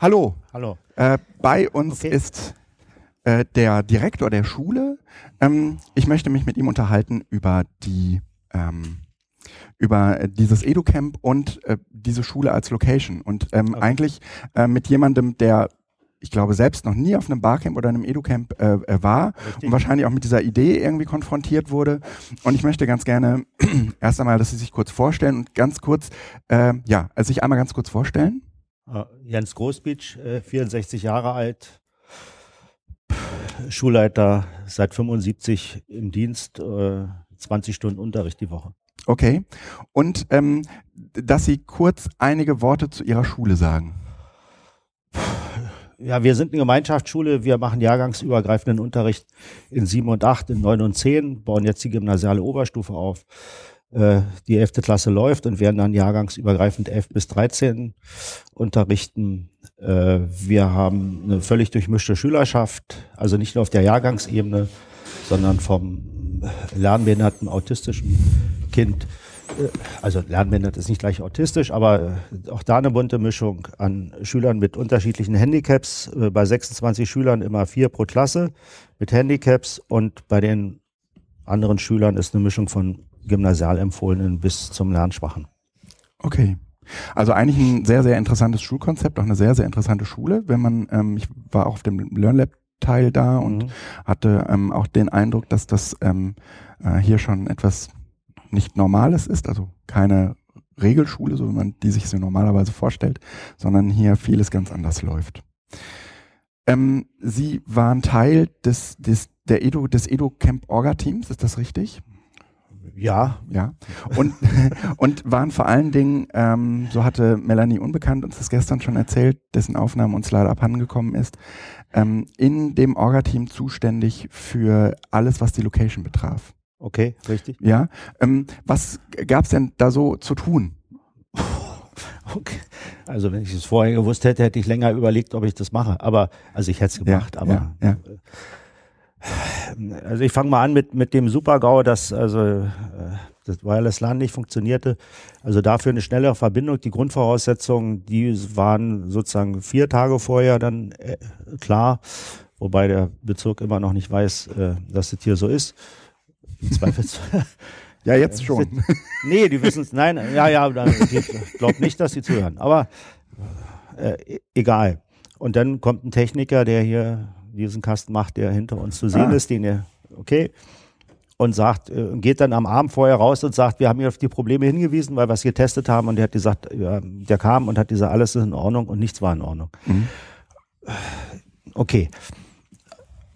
Hallo. Hallo. Äh, bei uns Okay. ist äh, der Direktor der Schule. Ähm, ich möchte mich mit ihm unterhalten über die ähm, über äh, dieses EduCamp und äh, diese Schule als Location und ähm, Okay. eigentlich äh, mit jemandem, der ich glaube selbst noch nie auf einem Barcamp oder einem EduCamp äh, äh, war Richtig. und wahrscheinlich auch mit dieser Idee irgendwie konfrontiert wurde. Und ich möchte ganz gerne erst einmal, dass Sie sich kurz vorstellen und ganz kurz, äh, ja, also sich einmal ganz kurz vorstellen. Äh, Jens Großbitsch, äh, 64 Jahre alt, Schulleiter seit 75 im Dienst, äh, 20 Stunden Unterricht die Woche. Okay. Und ähm, dass Sie kurz einige Worte zu Ihrer Schule sagen. Ja, wir sind eine Gemeinschaftsschule, wir machen jahrgangsübergreifenden Unterricht in 7 und 8, in 9 und 10, bauen jetzt die gymnasiale Oberstufe auf. äh, die 11. Klasse läuft und werden dann jahrgangsübergreifend 11 bis 13 unterrichten. Äh, wir haben eine völlig durchmischte Schülerschaft, also nicht nur auf der Jahrgangsebene, sondern vom lernbehinderten, autistischen Kind. Äh, Also lernbehindert ist nicht gleich autistisch, aber äh, auch da eine bunte Mischung an Schülern mit unterschiedlichen Handicaps. Äh, Bei 26 Schülern immer vier pro Klasse mit Handicaps und bei den anderen Schülern ist eine Mischung von Gymnasialempfohlenen bis zum Lernschwachen. Okay. Also eigentlich ein sehr, sehr interessantes Schulkonzept, auch eine sehr, sehr interessante Schule. Wenn man, ähm, ich war auch auf dem LearnLab Teil da und Mhm. hatte ähm, auch den Eindruck, dass das ähm, äh, hier schon etwas nicht Normales ist, also keine Regelschule, so wie man die sich so normalerweise vorstellt, sondern hier vieles ganz anders läuft. Ähm, Sie waren Teil des, des, der Edu, des Edu Camp Orga Teams, ist das richtig? Ja, Ja. Und, und waren vor allen Dingen, ähm, so hatte Melanie Unbekannt uns das gestern schon erzählt, dessen Aufnahme uns leider abhandengekommen ist, ähm, in dem Orga-Team zuständig für alles, was die Location betraf. Okay, richtig. Ja. Ähm, was gab's denn da so zu tun? Okay. Also wenn ich es vorher gewusst hätte, hätte ich länger überlegt, ob ich das mache. Aber also ich hätte es gemacht, ja, aber ja, ja. Also ich fange mal an mit, mit dem Super-GAU, dass also äh, das Wireless LAN nicht funktionierte. Also dafür eine schnelle Verbindung. Die Grundvoraussetzungen, die waren sozusagen vier Tage vorher dann äh, klar, wobei der Bezirk immer noch nicht weiß, äh, dass das hier so ist. Im Zweifelsfall. Ja, jetzt schon. nee, die wissen es. Nein, ja, ja, ich glaube nicht, dass sie zuhören. Aber äh, egal. Und dann kommt ein Techniker, der hier diesen Kasten macht, der hinter uns zu sehen Ah. ist, den er, okay, und sagt, äh, geht dann am Abend vorher raus und sagt, wir haben hier auf die Probleme hingewiesen, weil wir es getestet haben und der hat gesagt, ja, der kam und hat gesagt, alles ist in Ordnung und nichts war in Ordnung. Mhm. Okay.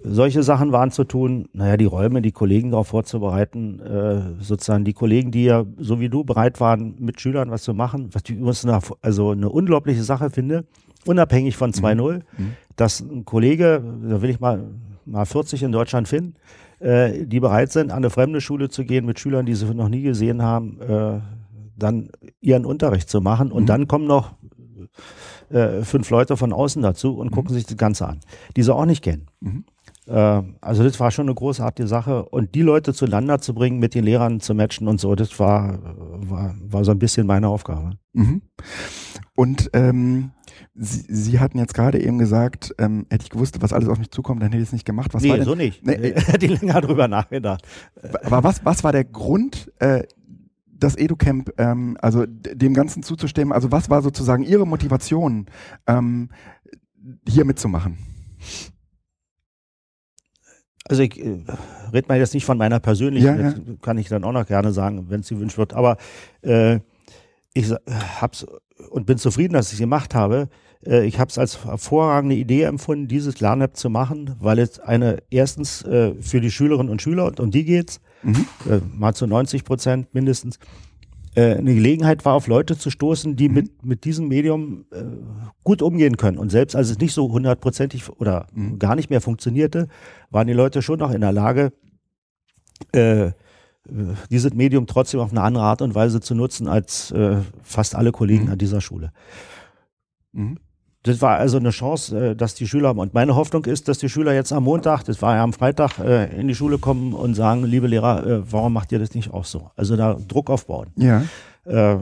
Solche Sachen waren zu tun, naja, die Räume, die Kollegen darauf vorzubereiten, äh, sozusagen die Kollegen, die ja so wie du bereit waren, mit Schülern was zu machen, was ich übrigens eine, also eine unglaubliche Sache finde, unabhängig von 2.0, dass ein Kollege, da will ich mal, mal 40 in Deutschland finden, äh, die bereit sind, an eine fremde Schule zu gehen mit Schülern, die sie noch nie gesehen haben, äh, dann ihren Unterricht zu machen. Und dann kommen noch äh, fünf Leute von außen dazu und gucken sich das Ganze an, die sie auch nicht kennen. Mhm. Äh, also das war schon eine großartige Sache und die Leute zueinander zu bringen, mit den Lehrern zu matchen und so, das war, war, war so ein bisschen meine Aufgabe. Mhm. Und ähm, Sie, Sie hatten jetzt gerade eben gesagt, ähm, hätte ich gewusst, was alles auf mich zukommt, dann hätte ich es nicht gemacht. Was war nee, denn, so nicht. Nee, Nee, Hätte ich länger drüber nachgedacht. Aber was, was war der Grund, äh, das EduCamp, ähm, also dem Ganzen zuzustimmen? Also was war sozusagen Ihre Motivation, ähm, hier mitzumachen? Also ich äh, rede mal jetzt nicht von meiner persönlichen, Ja, ja. kann ich dann auch noch gerne sagen, wenn es gewünscht wird, aber äh, ich hab's und bin zufrieden, dass ich es gemacht habe. Äh, ich habe es als hervorragende Idee empfunden, dieses LernApp zu machen, weil es eine erstens äh, für die Schülerinnen und Schüler, und um die geht's, Mhm. äh, mal zu 90 Prozent mindestens, äh, eine Gelegenheit war, auf Leute zu stoßen, die mit, mit diesem Medium äh, gut umgehen können. Und selbst als es nicht so hundertprozentig oder gar nicht mehr funktionierte, waren die Leute schon noch in der Lage, äh, dieses Medium trotzdem auf eine andere Art und Weise zu nutzen als äh, fast alle Kollegen an dieser Schule. Mhm. Das war also eine Chance, äh, dass die Schüler, und meine Hoffnung ist, dass die Schüler jetzt am Montag, das war ja am Freitag, äh, in die Schule kommen und sagen, liebe Lehrer, äh, warum macht ihr das nicht auch so? Also da Druck aufbauen. Ja. Äh,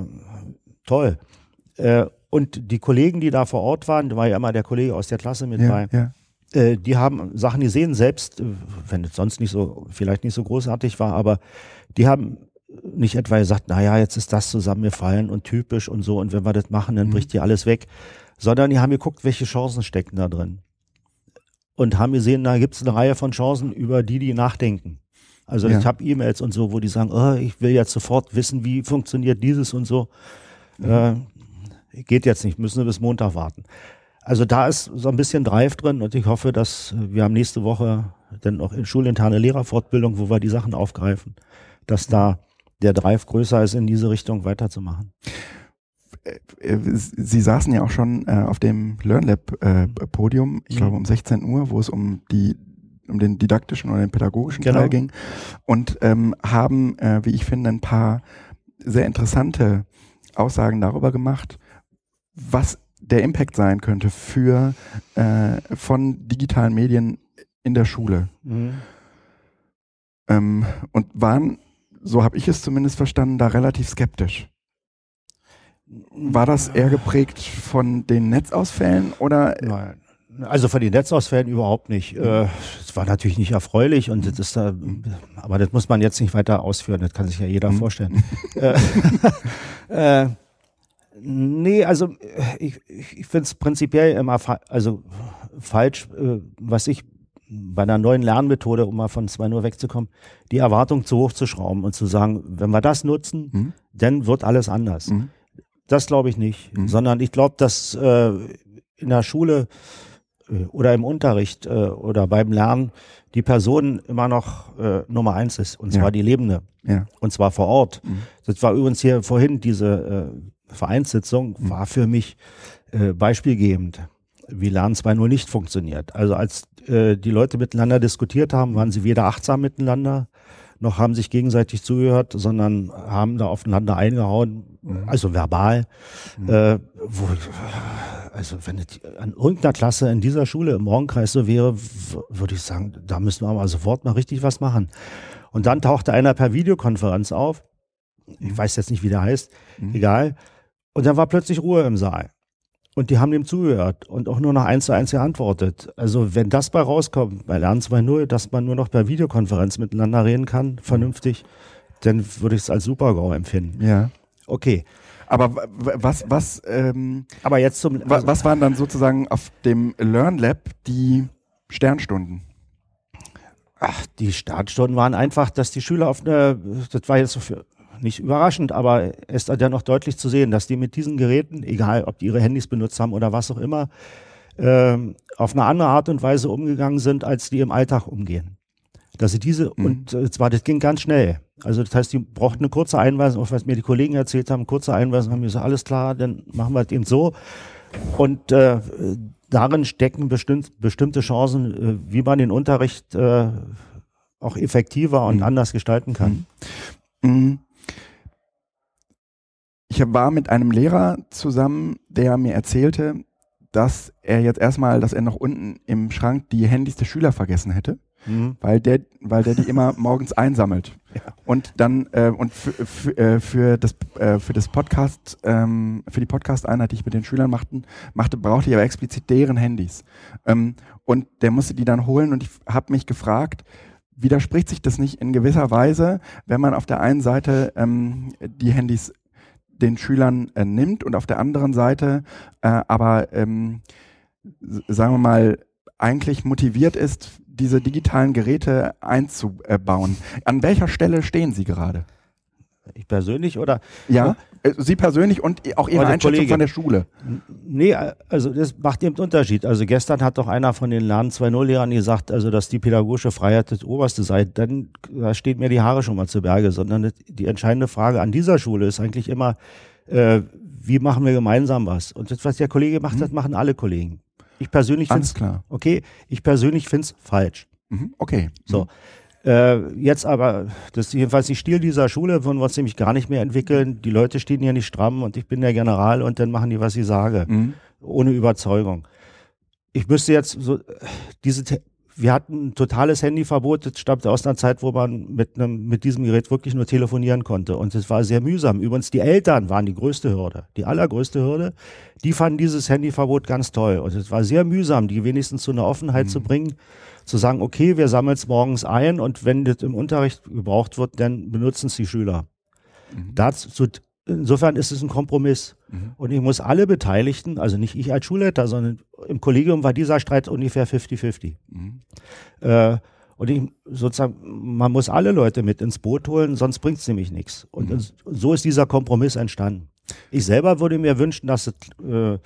toll. Äh, und die Kollegen, die da vor Ort waren, da war ja immer der Kollege aus der Klasse mit Ja, bei, ja. äh, die haben Sachen gesehen, selbst, wenn es sonst nicht so, vielleicht nicht so großartig war, aber die haben nicht etwa gesagt, naja, jetzt ist das zusammengefallen und typisch und so, und wenn wir das machen, dann bricht hier alles weg, sondern die haben geguckt, welche Chancen stecken da drin. Und haben gesehen, da gibt es eine Reihe von Chancen, über die die nachdenken. Also Ja. ich habe E-Mails und so, wo die sagen, oh, ich will jetzt sofort wissen, wie funktioniert dieses und so. Äh, geht jetzt nicht, müssen wir bis Montag warten. Also da ist so ein bisschen Drive drin und ich hoffe, dass wir haben nächste Woche dann auch in schulinterne Lehrerfortbildung, wo wir die Sachen aufgreifen, dass da der Drive größer ist, in diese Richtung weiterzumachen. Äh, Sie saßen ja auch schon äh, auf dem LearnLab äh, Podium, ich Mhm. glaube um 16 Uhr, wo es um die um den didaktischen oder den pädagogischen Genau. Teil ging und ähm, haben, äh, wie ich finde, ein paar sehr interessante Aussagen darüber gemacht, was der Impact sein könnte für äh, von digitalen Medien in der Schule. Mhm. Ähm, und waren, so habe ich es zumindest verstanden, da relativ skeptisch. War das eher geprägt von den Netzausfällen oder Nein. Also von den Netzausfällen überhaupt nicht. Äh, Es war natürlich nicht erfreulich und das ist da, aber das muss man jetzt nicht weiter ausführen, das kann sich ja jeder vorstellen. äh, äh, nee, also äh, ich, ich finde es prinzipiell immer fa also falsch, was ich bei einer neuen Lernmethode, um mal von 2.0 wegzukommen, die Erwartung zu hoch zu schrauben und zu sagen, wenn wir das nutzen, Mhm. dann wird alles anders. Mhm. Das glaube ich nicht, Mhm. sondern ich glaube, dass äh, in der Schule äh, oder im Unterricht äh, oder beim Lernen die Person immer noch äh, Nummer eins ist, und zwar Ja. die Lebende, ja? und zwar vor Ort. Mhm. Das war übrigens hier vorhin, diese äh, Vereinssitzung Mhm. war für mich äh, beispielgebend, wie Lernen 2.0 nicht funktioniert. Also als äh, die Leute miteinander diskutiert haben, waren sie weder achtsam miteinander, noch haben sich gegenseitig zugehört, sondern haben da aufeinander eingehauen, Mhm. also verbal. Äh, wo, also wenn es an irgendeiner Klasse in dieser Schule im Morgenkreis so wäre, würde ich sagen, da müssen wir mal sofort mal richtig was machen. Und dann tauchte einer per Videokonferenz auf. Ich weiß jetzt nicht, wie der heißt. Mhm. Egal. Und dann war plötzlich Ruhe im Saal. Und die haben dem zugehört und auch nur noch eins zu eins geantwortet. Also wenn das bei rauskommt, bei Lernen 2.0, dass man nur noch per Videokonferenz miteinander reden kann, vernünftig, dann würde ich es als Super-GAU empfinden. Ja. Okay. Aber was, was, ähm, Aber jetzt zum... wa- was waren dann sozusagen auf dem Learn Lab die Sternstunden? Ach, die Startstunden waren einfach, dass die Schüler auf eine, das war jetzt so für, nicht überraschend, aber es ist ja noch deutlich zu sehen, dass die mit diesen Geräten, egal ob die ihre Handys benutzt haben oder was auch immer, ähm, auf eine andere Art und Weise umgegangen sind, als die im Alltag umgehen. Dass sie diese, Mhm. und äh, zwar, das ging ganz schnell. Also das heißt, die brauchten eine kurze Einweisung, auch was mir die Kollegen erzählt haben, kurze Einweisung, haben gesagt, alles klar, dann machen wir es eben so. Und äh, darin stecken bestimmt, bestimmte Chancen, äh, wie man den Unterricht äh, auch effektiver und Mhm. anders gestalten kann. Mm. Ich war mit einem Lehrer zusammen, der mir erzählte, dass er jetzt erstmal, dass er noch unten im Schrank die Handys der Schüler vergessen hätte, Mhm. weil der, weil der die immer morgens einsammelt. Und dann äh, und für, für, äh, für das äh, für das Podcast ähm, für die Podcast-Einheit, die ich mit den Schülern machten, machte, brauchte ich aber explizit deren Handys. Ähm, und der musste die dann holen und ich habe mich gefragt, widerspricht sich das nicht in gewisser Weise, wenn man auf der einen Seite ähm, die Handys den Schülern äh, nimmt und auf der anderen Seite äh, aber, ähm, sagen wir mal, eigentlich motiviert ist, diese digitalen Geräte einzubauen. An welcher Stelle stehen Sie gerade? Ich persönlich oder? Ja, äh, Sie persönlich und auch Ihre Einschätzung Kollege. von der Schule. Nee, also das macht eben einen Unterschied. Also gestern hat doch einer von den Lernen 2.0-Lehrern gesagt, also dass die pädagogische Freiheit das Oberste sei. Dann da steht mir die Haare schon mal zu Berge, sondern die entscheidende Frage an dieser Schule ist eigentlich immer, äh, wie machen wir gemeinsam was? Und das, was der Kollege macht, das machen alle Kollegen. Ich persönlich finde es, klar. okay, ich persönlich finde es falsch. Mhm, okay. So. Äh, jetzt aber, das ist jedenfalls die Stil dieser Schule, würden wir uns nämlich gar nicht mehr entwickeln. Die Leute stehen hier nicht stramm und ich bin der General und dann machen die, was ich sage. Mhm. Ohne Überzeugung. Ich müsste jetzt so, diese, wir hatten ein totales Handyverbot, das stammte aus einer Zeit, wo man mit einem, mit diesem Gerät wirklich nur telefonieren konnte. Und es war sehr mühsam. Übrigens, die Eltern waren die größte Hürde, die allergrößte Hürde. Die fanden dieses Handyverbot ganz toll. Und es war sehr mühsam, die wenigstens zu einer Offenheit zu bringen, zu sagen, okay, wir sammeln es morgens ein und wenn das im Unterricht gebraucht wird, dann benutzen es die Schüler. Dazu, insofern ist es ein Kompromiss. Und ich muss alle Beteiligten, also nicht ich als Schulleiter, sondern im Kollegium war dieser Streit ungefähr 50-50. Mhm. Äh, und ich sozusagen, man muss alle Leute mit ins Boot holen, sonst bringt es nämlich nichts. Und so ist dieser Kompromiss entstanden. Ich selber würde mir wünschen, dass, es, äh,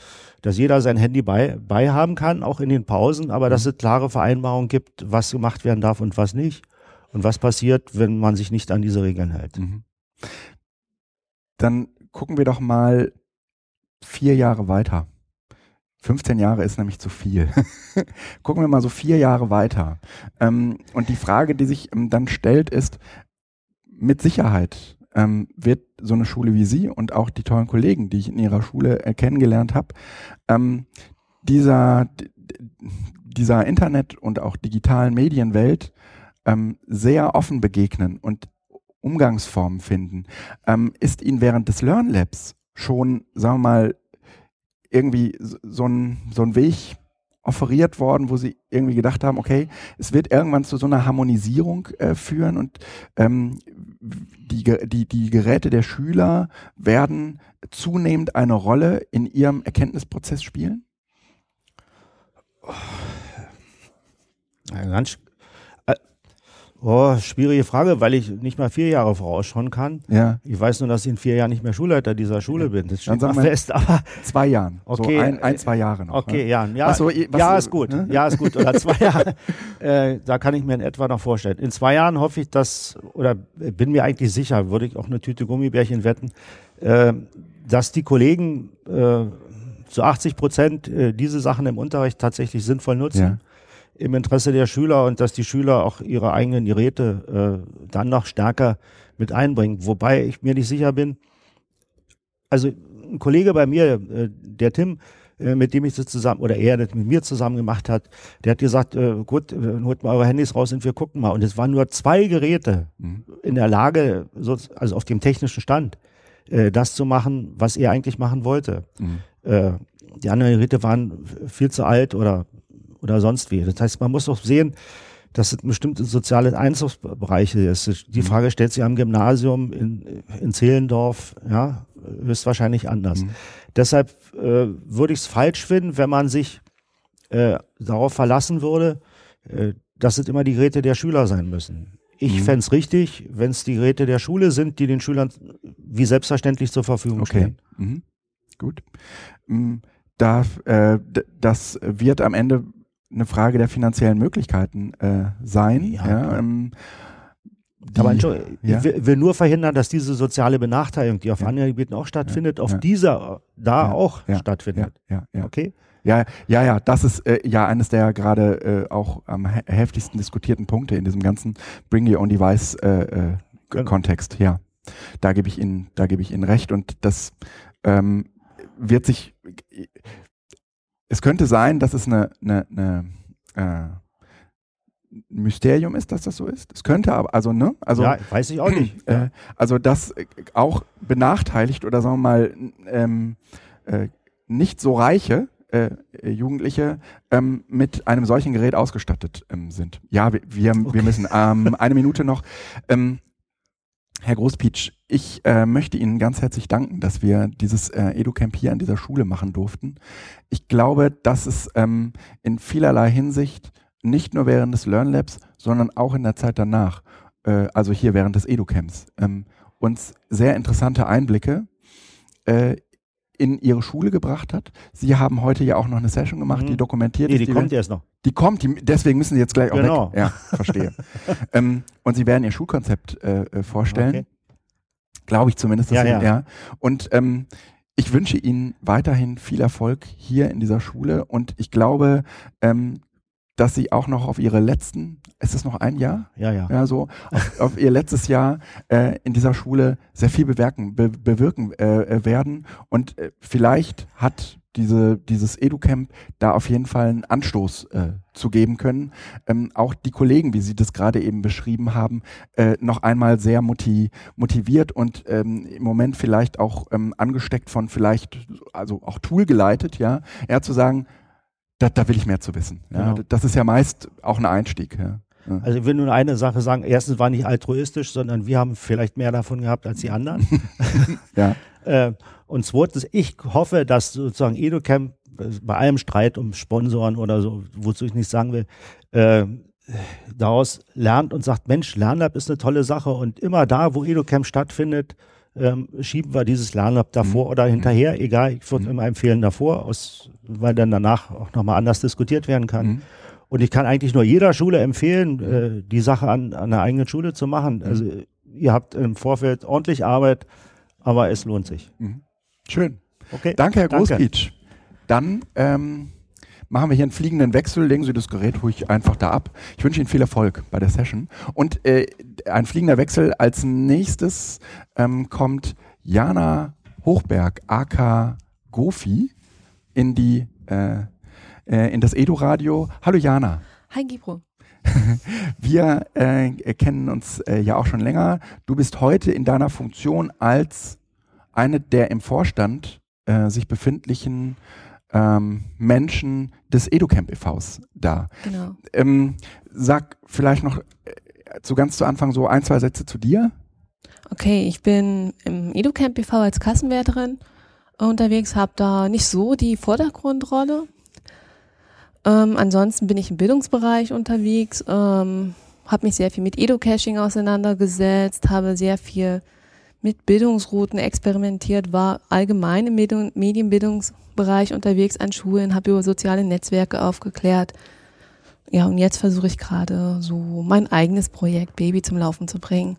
dass jeder sein Handy bei, bei haben kann, auch in den Pausen, aber dass es klare Vereinbarungen gibt, was gemacht werden darf und was nicht. Und was passiert, wenn man sich nicht an diese Regeln hält. Mhm. Dann gucken wir doch mal vier Jahre weiter. 15 Jahre ist nämlich zu viel. Gucken wir mal so vier Jahre weiter. Ähm, und die Frage, die sich ähm, dann stellt, ist, mit Sicherheit ähm, wird so eine Schule wie Sie und auch die tollen Kollegen, die ich in Ihrer Schule äh, kennengelernt habe, ähm, dieser, dieser Internet- und auch digitalen Medienwelt ähm, sehr offen begegnen und Umgangsformen finden. Ähm, ist Ihnen während des Learn Labs schon, sagen wir mal, irgendwie so ein, so ein Weg offeriert worden, wo sie irgendwie gedacht haben, okay, es wird irgendwann zu so einer Harmonisierung äh, führen und ähm, die, die, die Geräte der Schüler werden zunehmend eine Rolle in ihrem Erkenntnisprozess spielen? Ja, ganz oh, schwierige Frage, weil ich nicht mal vier Jahre vorausschauen kann. Ja, Ich weiß nur, dass ich in vier Jahren nicht mehr Schulleiter dieser Schule bin. Das steht mal fest, aber zwei Jahren. Okay, so ein, ein, zwei Jahre noch. okay, ne? ja, ja, so, was- ja, ist gut, ne? ja, ist gut. Oder zwei Jahre, äh, da kann ich mir in etwa noch vorstellen. In zwei Jahren hoffe ich, dass, oder bin mir eigentlich sicher, würde ich auch eine Tüte Gummibärchen wetten, äh, dass die Kollegen äh, zu 80 Prozent äh, diese Sachen im Unterricht tatsächlich sinnvoll nutzen. Ja. Im Interesse der Schüler und dass die Schüler auch ihre eigenen Geräte äh, dann noch stärker mit einbringen. Wobei ich mir nicht sicher bin, also ein Kollege bei mir, äh, der Tim, äh, mit dem ich das zusammen, oder er das mit mir zusammen gemacht hat, der hat gesagt, äh, gut, äh, holt mal eure Handys raus und wir gucken mal. Und es waren nur zwei Geräte Mhm. in der Lage, so, also auf dem technischen Stand, äh, das zu machen, was er eigentlich machen wollte. Mhm. Äh, die anderen Geräte waren viel zu alt oder, oder sonst wie. Das heißt, man muss auch sehen, dass es bestimmte soziale Einzugsbereiche ist. Die Frage stellt sich am Gymnasium in, in Zehlendorf, ja, höchstwahrscheinlich anders. Mhm. Deshalb äh, würde ich es falsch finden, wenn man sich äh, darauf verlassen würde, äh, dass es immer die Geräte der Schüler sein müssen. Ich Mhm. fände es richtig, wenn es die Geräte der Schule sind, die den Schülern wie selbstverständlich zur Verfügung Okay. stehen. Mhm. Gut. Mm, Da, äh, das wird am Ende eine Frage der finanziellen Möglichkeiten äh, sein. Ja, Ja, ähm, die- Aber Entschuldigung, ja. ich will, will nur verhindern, dass diese soziale Benachteiligung, die auf anderen Gebieten auch stattfindet, auf dieser da auch stattfindet. Ja, ja, ja. Okay? Ja, ja, ja, das ist äh, ja eines der gerade äh, auch am he heftigsten diskutierten Punkte in diesem ganzen Bring Your Own Device äh, äh, Genau. Kontext. Ja, da gebe ich Ihnen, da gebe ich Ihnen recht und das ähm, wird sich. Es könnte sein, dass es eine, eine, eine äh, Mysterium ist, dass das so ist. Es könnte aber, also ne, also ja, weiß ich auch nicht. äh, also das äh, auch benachteiligt oder sagen wir mal ähm, äh, nicht so reiche äh, Jugendliche ähm, mit einem solchen Gerät ausgestattet ähm, sind. Ja, wir, wir, wir müssen ähm, eine Minute noch. Herr Großpietsch, ich äh, möchte Ihnen ganz herzlich danken, dass wir dieses äh, EduCamp hier an dieser Schule machen durften. Ich glaube, dass es ähm, in vielerlei Hinsicht nicht nur während des Learn Labs, sondern auch in der Zeit danach, äh, also hier während des EduCamps, ähm, uns sehr interessante Einblicke äh, in Ihre Schule gebracht hat. Sie haben heute ja auch noch eine Session gemacht, Mhm. die dokumentiert Nee, ist. die kommt erst noch. Die kommt, die, deswegen müssen Sie jetzt gleich auch Genau. weg. Ja, verstehe. ähm, und Sie werden Ihr Schulkonzept äh, äh, vorstellen. Okay. Glaube ich zumindest. dass Ja, Sie- ja. Und ähm, ich wünsche Ihnen weiterhin viel Erfolg hier in dieser Schule und ich glaube, ähm, dass Sie auch noch auf Ihre letzten, ist es noch ein Jahr? Ja, ja. Ja, so, auf, auf Ihr letztes Jahr äh, in dieser Schule sehr viel bewirken, be, bewirken äh, äh, werden und äh, vielleicht hat diese, dieses EduCamp da auf jeden Fall einen Anstoß äh, zu geben können. Ähm, auch die Kollegen, wie Sie das gerade eben beschrieben haben, äh, noch einmal sehr motiv motiviert und ähm, im Moment vielleicht auch ähm, angesteckt von vielleicht, also auch Tool geleitet, ja, eher zu sagen, da, da will ich mehr zu wissen. Ja. Genau. Das ist ja meist auch ein Einstieg. Ja. Ja. Also ich will nur eine Sache sagen. Erstens war nicht altruistisch, sondern wir haben vielleicht mehr davon gehabt als die anderen. Ja. Äh, und zweitens, ich hoffe, dass sozusagen EduCamp äh, bei allem Streit um Sponsoren oder so, wozu ich nicht sagen will, äh, daraus lernt und sagt, Mensch, LernLab ist eine tolle Sache und immer da, wo EduCamp stattfindet, ähm, schieben wir dieses LernLab davor oder hinterher, egal, ich würde immer empfehlen davor, aus, weil dann danach auch nochmal anders diskutiert werden kann. Mhm. Und ich kann eigentlich nur jeder Schule empfehlen, äh, die Sache an, an der eigenen Schule zu machen. Also ihr habt im Vorfeld ordentlich Arbeit, aber es lohnt sich. Schön. Okay. Danke, Herr. Großpietsch. Dann ähm, machen wir hier einen fliegenden Wechsel, legen Sie das Gerät ruhig einfach da ab. Ich wünsche Ihnen viel Erfolg bei der Session. Und äh, ein fliegender Wechsel, als nächstes ähm, kommt Jana Hochberg, aka Gofi, in die äh, äh, in das Edo-Radio. Hallo Jana. Hi Gibro. Wir äh, kennen uns äh, ja auch schon länger. Du bist heute in deiner Funktion als eine der im Vorstand äh, sich befindlichen ähm, Menschen des EduCamp e.V.s da. Genau. Ähm, sag vielleicht noch äh, zu ganz zu Anfang so ein, zwei Sätze zu dir. Okay, ich bin im EduCamp e.V. als Kassenwärterin unterwegs, habe da nicht so die Vordergrundrolle. Ähm, ansonsten bin ich im Bildungsbereich unterwegs, ähm, habe mich sehr viel mit Edu-Caching auseinandergesetzt, habe sehr viel mit Bildungsrouten experimentiert, war allgemein im Medien Medienbildungsbereich unterwegs an Schulen, habe über soziale Netzwerke aufgeklärt. Ja, und jetzt versuche ich gerade so mein eigenes Projekt Baby zum Laufen zu bringen.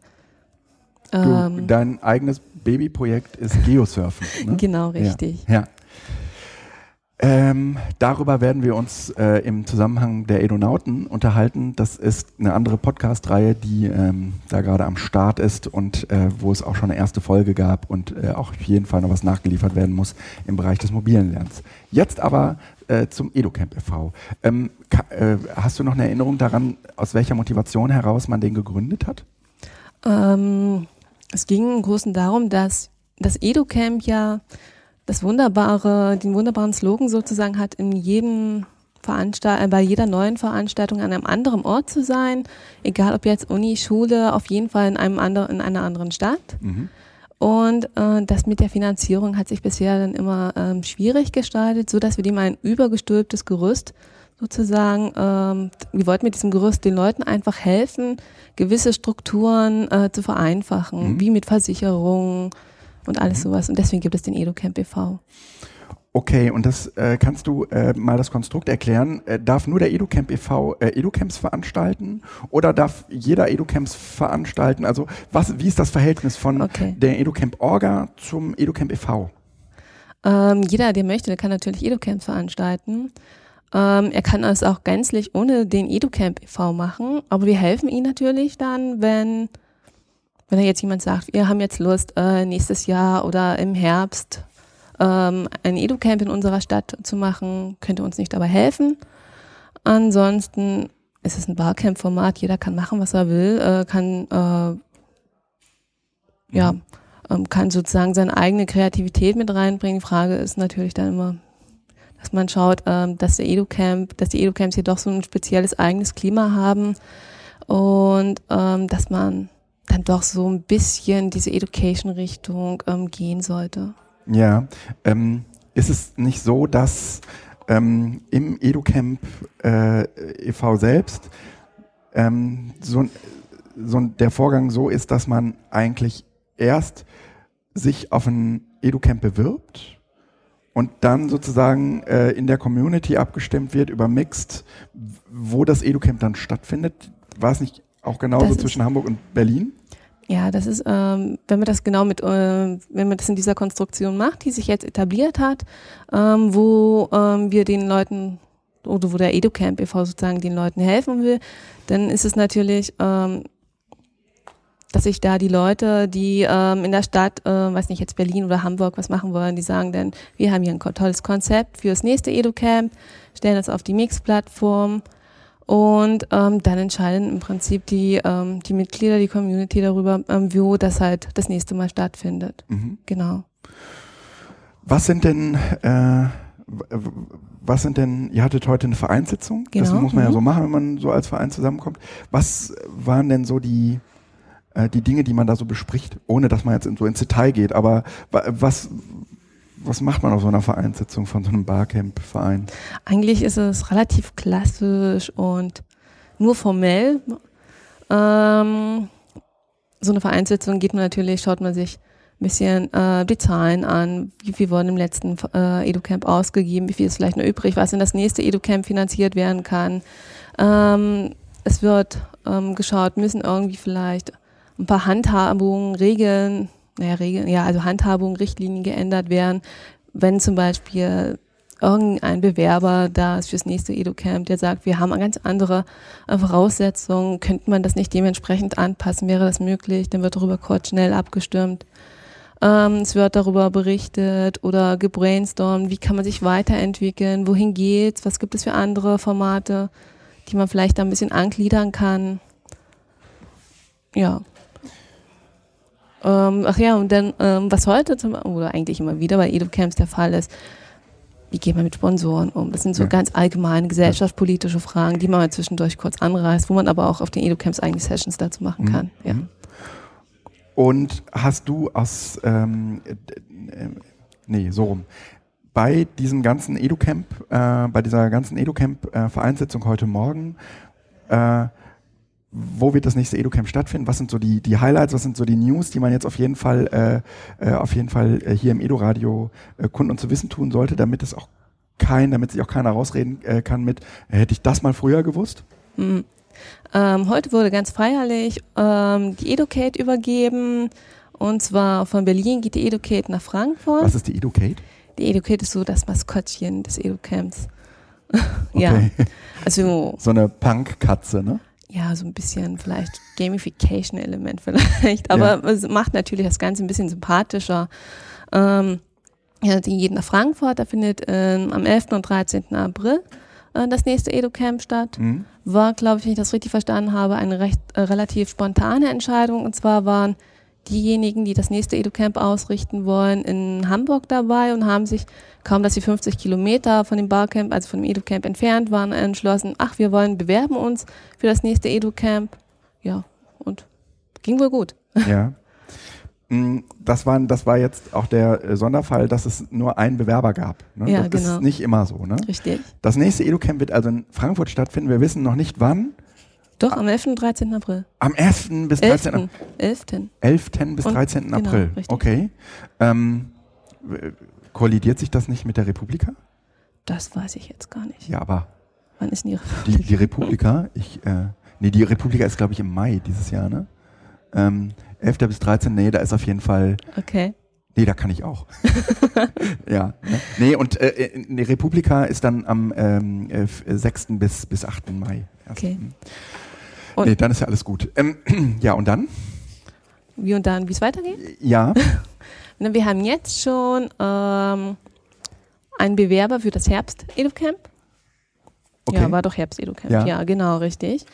Du, Ähm, dein eigenes Babyprojekt ist Geosurfen. Ne? Genau, richtig. Ja. ja. Ähm, darüber werden wir uns äh, im Zusammenhang der Edonauten unterhalten. Das ist eine andere Podcast-Reihe, die ähm, da gerade am Start ist und äh, wo es auch schon eine erste Folge gab und äh, auch auf jeden Fall noch was nachgeliefert werden muss im Bereich des mobilen Lernens. Jetzt aber äh, zum EduCamp e.V. Ähm, äh, hast du noch eine Erinnerung daran, aus welcher Motivation heraus man den gegründet hat? Ähm, es ging im Großen darum, dass das EduCamp ja das wunderbare, den wunderbaren Slogan sozusagen hat, in jedem Veranstalt äh, bei jeder neuen Veranstaltung an einem anderen Ort zu sein, egal ob jetzt Uni, Schule, auf jeden Fall in einem anderen, in einer anderen Stadt. Mhm. Und äh, das mit der Finanzierung hat sich bisher dann immer ähm, schwierig gestaltet, so dass wir dem ein übergestülptes Gerüst sozusagen, ähm, wir wollten mit diesem Gerüst den Leuten einfach helfen, gewisse Strukturen äh, zu vereinfachen, Mhm. wie mit Versicherungen und alles sowas. Und deswegen gibt es den EduCamp e.V. Okay, und das äh, kannst du äh, mal das Konstrukt erklären. Äh, darf nur der EduCamp e.V. Äh, EduCamps veranstalten oder darf jeder EduCamps veranstalten? Also was, wie ist das Verhältnis von Okay. der EduCamp Orga zum EduCamp e.V.? Ähm, jeder, der möchte, der kann natürlich EduCamps veranstalten. Ähm, er kann es auch gänzlich ohne den EduCamp e.V. machen, aber wir helfen ihm natürlich dann, wenn, wenn er jetzt jemand sagt, wir haben jetzt Lust, äh, nächstes Jahr oder im Herbst ähm, ein EduCamp in unserer Stadt zu machen, könnte uns nicht dabei helfen. Ansonsten ist es ein Barcamp-Format, jeder kann machen, was er will, äh, kann äh, ja, ähm, kann sozusagen seine eigene Kreativität mit reinbringen. Die Frage ist natürlich dann immer, dass man schaut, ähm, dass der EduCamp, dass die EduCamps hier doch so ein spezielles eigenes Klima haben und ähm, dass man dann doch so ein bisschen diese Education-Richtung ähm, gehen sollte. Ja, ähm, ist es nicht so, dass ähm, im EduCamp äh, e.V. selbst ähm, so, so der Vorgang so ist, dass man eigentlich erst sich auf ein EduCamp bewirbt und dann sozusagen äh, in der Community abgestimmt wird über Mixed, wo das EduCamp dann stattfindet. War es nicht auch genauso Das zwischen Hamburg und Berlin? Ja, das ist, ähm, wenn man das genau mit, äh, wenn man das in dieser Konstruktion macht, die sich jetzt etabliert hat, ähm, wo ähm, wir den Leuten oder wo der EduCamp e.V. sozusagen den Leuten helfen will, dann ist es natürlich, ähm, dass sich da die Leute, die ähm, in der Stadt, äh, weiß nicht, jetzt Berlin oder Hamburg was machen wollen, die sagen dann, wir haben hier ein tolles Konzept für das nächste EduCamp, stellen das auf die Mix-Plattform und ähm, dann entscheiden im Prinzip die, ähm, die Mitglieder, die Community darüber, ähm, wo das halt das nächste Mal stattfindet. Mhm. Genau. Was sind denn, äh, was sind denn, ihr hattet heute eine Vereinssitzung, das Genau, muss man ja mhm. so machen, wenn man so als Verein zusammenkommt. Was waren denn so die, äh, die Dinge, die man da so bespricht, ohne dass man jetzt in, so ins Detail geht, aber wa- was, was macht man auf so einer Vereinssitzung von so einem Barcamp-Verein? Eigentlich ist es relativ klassisch und nur formell. Ähm, so eine Vereinssitzung geht man natürlich, schaut man sich ein bisschen äh, die Zahlen an, wie viel wurden im letzten äh, EduCamp ausgegeben, wie viel ist vielleicht noch übrig, was in das nächste EduCamp finanziert werden kann. Ähm, es wird ähm, geschaut, müssen irgendwie vielleicht ein paar Handhabungen, Regeln, naja, Regeln, ja, also Handhabungen, Richtlinien geändert werden, wenn zum Beispiel irgendein Bewerber da ist fürs nächste EduCamp, der sagt, wir haben ganz andere Voraussetzungen, könnte man das nicht dementsprechend anpassen, wäre das möglich, dann wird darüber kurz schnell abgestimmt. Ähm, es wird darüber berichtet oder gebrainstormt, wie kann man sich weiterentwickeln, wohin geht's, was gibt es für andere Formate, die man vielleicht da ein bisschen angliedern kann. Ja. Ähm, ach ja, und dann, ähm, was heute zum, oder eigentlich immer wieder bei EduCamps der Fall ist, wie geht man mit Sponsoren um? Das sind so Ja. ganz allgemeine gesellschaftspolitische Fragen, die man mal zwischendurch kurz anreißt, wo man aber auch auf den EduCamps eigene Sessions dazu machen Mhm. kann. Ja. Mhm. Und hast du aus, ähm, äh, äh, nee, so rum. Bei diesem ganzen EduCamp, äh, bei dieser ganzen EduCamp-Vereinssitzung heute Morgen, äh, wo wird das nächste EduCamp stattfinden? Was sind so die, die Highlights, was sind so die News, die man jetzt auf jeden Fall, äh, äh, auf jeden Fall äh, hier im Edu-Radio äh, Kunden und zu wissen tun sollte, damit es auch kein, damit sich auch keiner rausreden äh, kann mit, äh, hätte ich das mal früher gewusst? Mhm. Ähm, heute wurde ganz feierlich ähm, die Educate übergeben. Und zwar von Berlin geht die Educate nach Frankfurt. Was ist die Educate? Die Educate ist so das Maskottchen des Educamps. ja, Okay. also So eine Punk-Katze, ne? Ja, so ein bisschen vielleicht Gamification-Element vielleicht. Aber es macht natürlich das Ganze ein bisschen sympathischer. Ähm, ja, die geht nach Frankfurt, da findet ähm, am 11. und 13. April äh, das nächste EduCamp statt. Mhm. War, glaube ich, wenn ich das richtig verstanden habe, eine recht äh, relativ spontane Entscheidung. Und zwar waren diejenigen, die das nächste EduCamp ausrichten wollen, in Hamburg dabei und haben sich, kaum dass sie 50 Kilometer von dem Barcamp, also von dem EduCamp entfernt waren, entschlossen, ach, wir wollen, bewerben uns für das nächste EduCamp. Ja, und ging wohl gut. Ja. Mm, Das war, das war jetzt auch der äh, Sonderfall, dass es nur einen Bewerber gab. Ne? Ja, das genau. ist nicht immer so. Ne? Richtig. Das nächste EduCamp wird also in Frankfurt stattfinden. Wir wissen noch nicht wann. Doch, am 11. und 13. April. Am 1. bis 13. 11. 11. 11. bis Und- 13. genau, April. richtig. Okay. Ähm, kollidiert sich das nicht mit der Republika? Das weiß ich jetzt gar nicht. Ja, aber Wann ist denn Ihre die, die Republika, ich, äh, nee, die Republika ist, glaube ich, im Mai dieses Jahr, ne? Ähm, 11. bis 13. Nee, da ist auf jeden Fall Okay. Nee, da kann ich auch. ja. Ne? Nee, und äh, die Republika ist dann am ähm, äh, f- 6. bis, bis 8. Mai. erst. Okay. Und- nee, dann ist ja alles gut. Ähm, ja, und dann? Wie und dann, wie es weitergeht? Ja. Wir haben jetzt schon ähm, einen Bewerber für das Herbst-Educamp. Okay. Ja, war doch Herbst-Educamp. Ja. Ja. genau, richtig.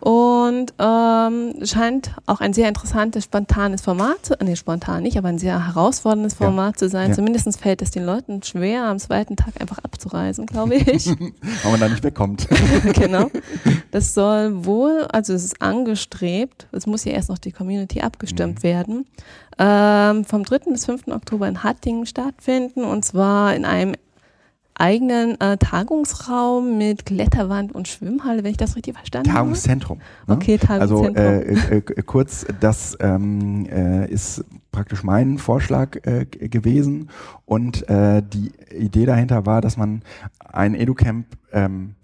Und ähm, scheint auch ein sehr interessantes, spontanes Format, zu, nee, spontan nicht, aber ein sehr herausforderndes Ja. Format zu sein. Ja. Zumindest fällt es den Leuten schwer, am zweiten Tag einfach abzureisen, glaube ich. Weil man da nicht wegkommt. genau. Das soll wohl, also es ist angestrebt, es muss ja erst noch die Community abgestimmt werden, ähm, vom 3. bis 5. Oktober in Hattingen stattfinden und zwar in einem eigenen äh, Tagungsraum mit Kletterwand und Schwimmhalle, wenn ich das richtig verstanden habe. Tagungszentrum. Ne? Okay, Also Tagungszentrum. äh, äh, äh, kurz, das ähm, äh, ist praktisch mein Vorschlag äh, gewesen und die Idee dahinter war, dass man ein EduCamp ähm,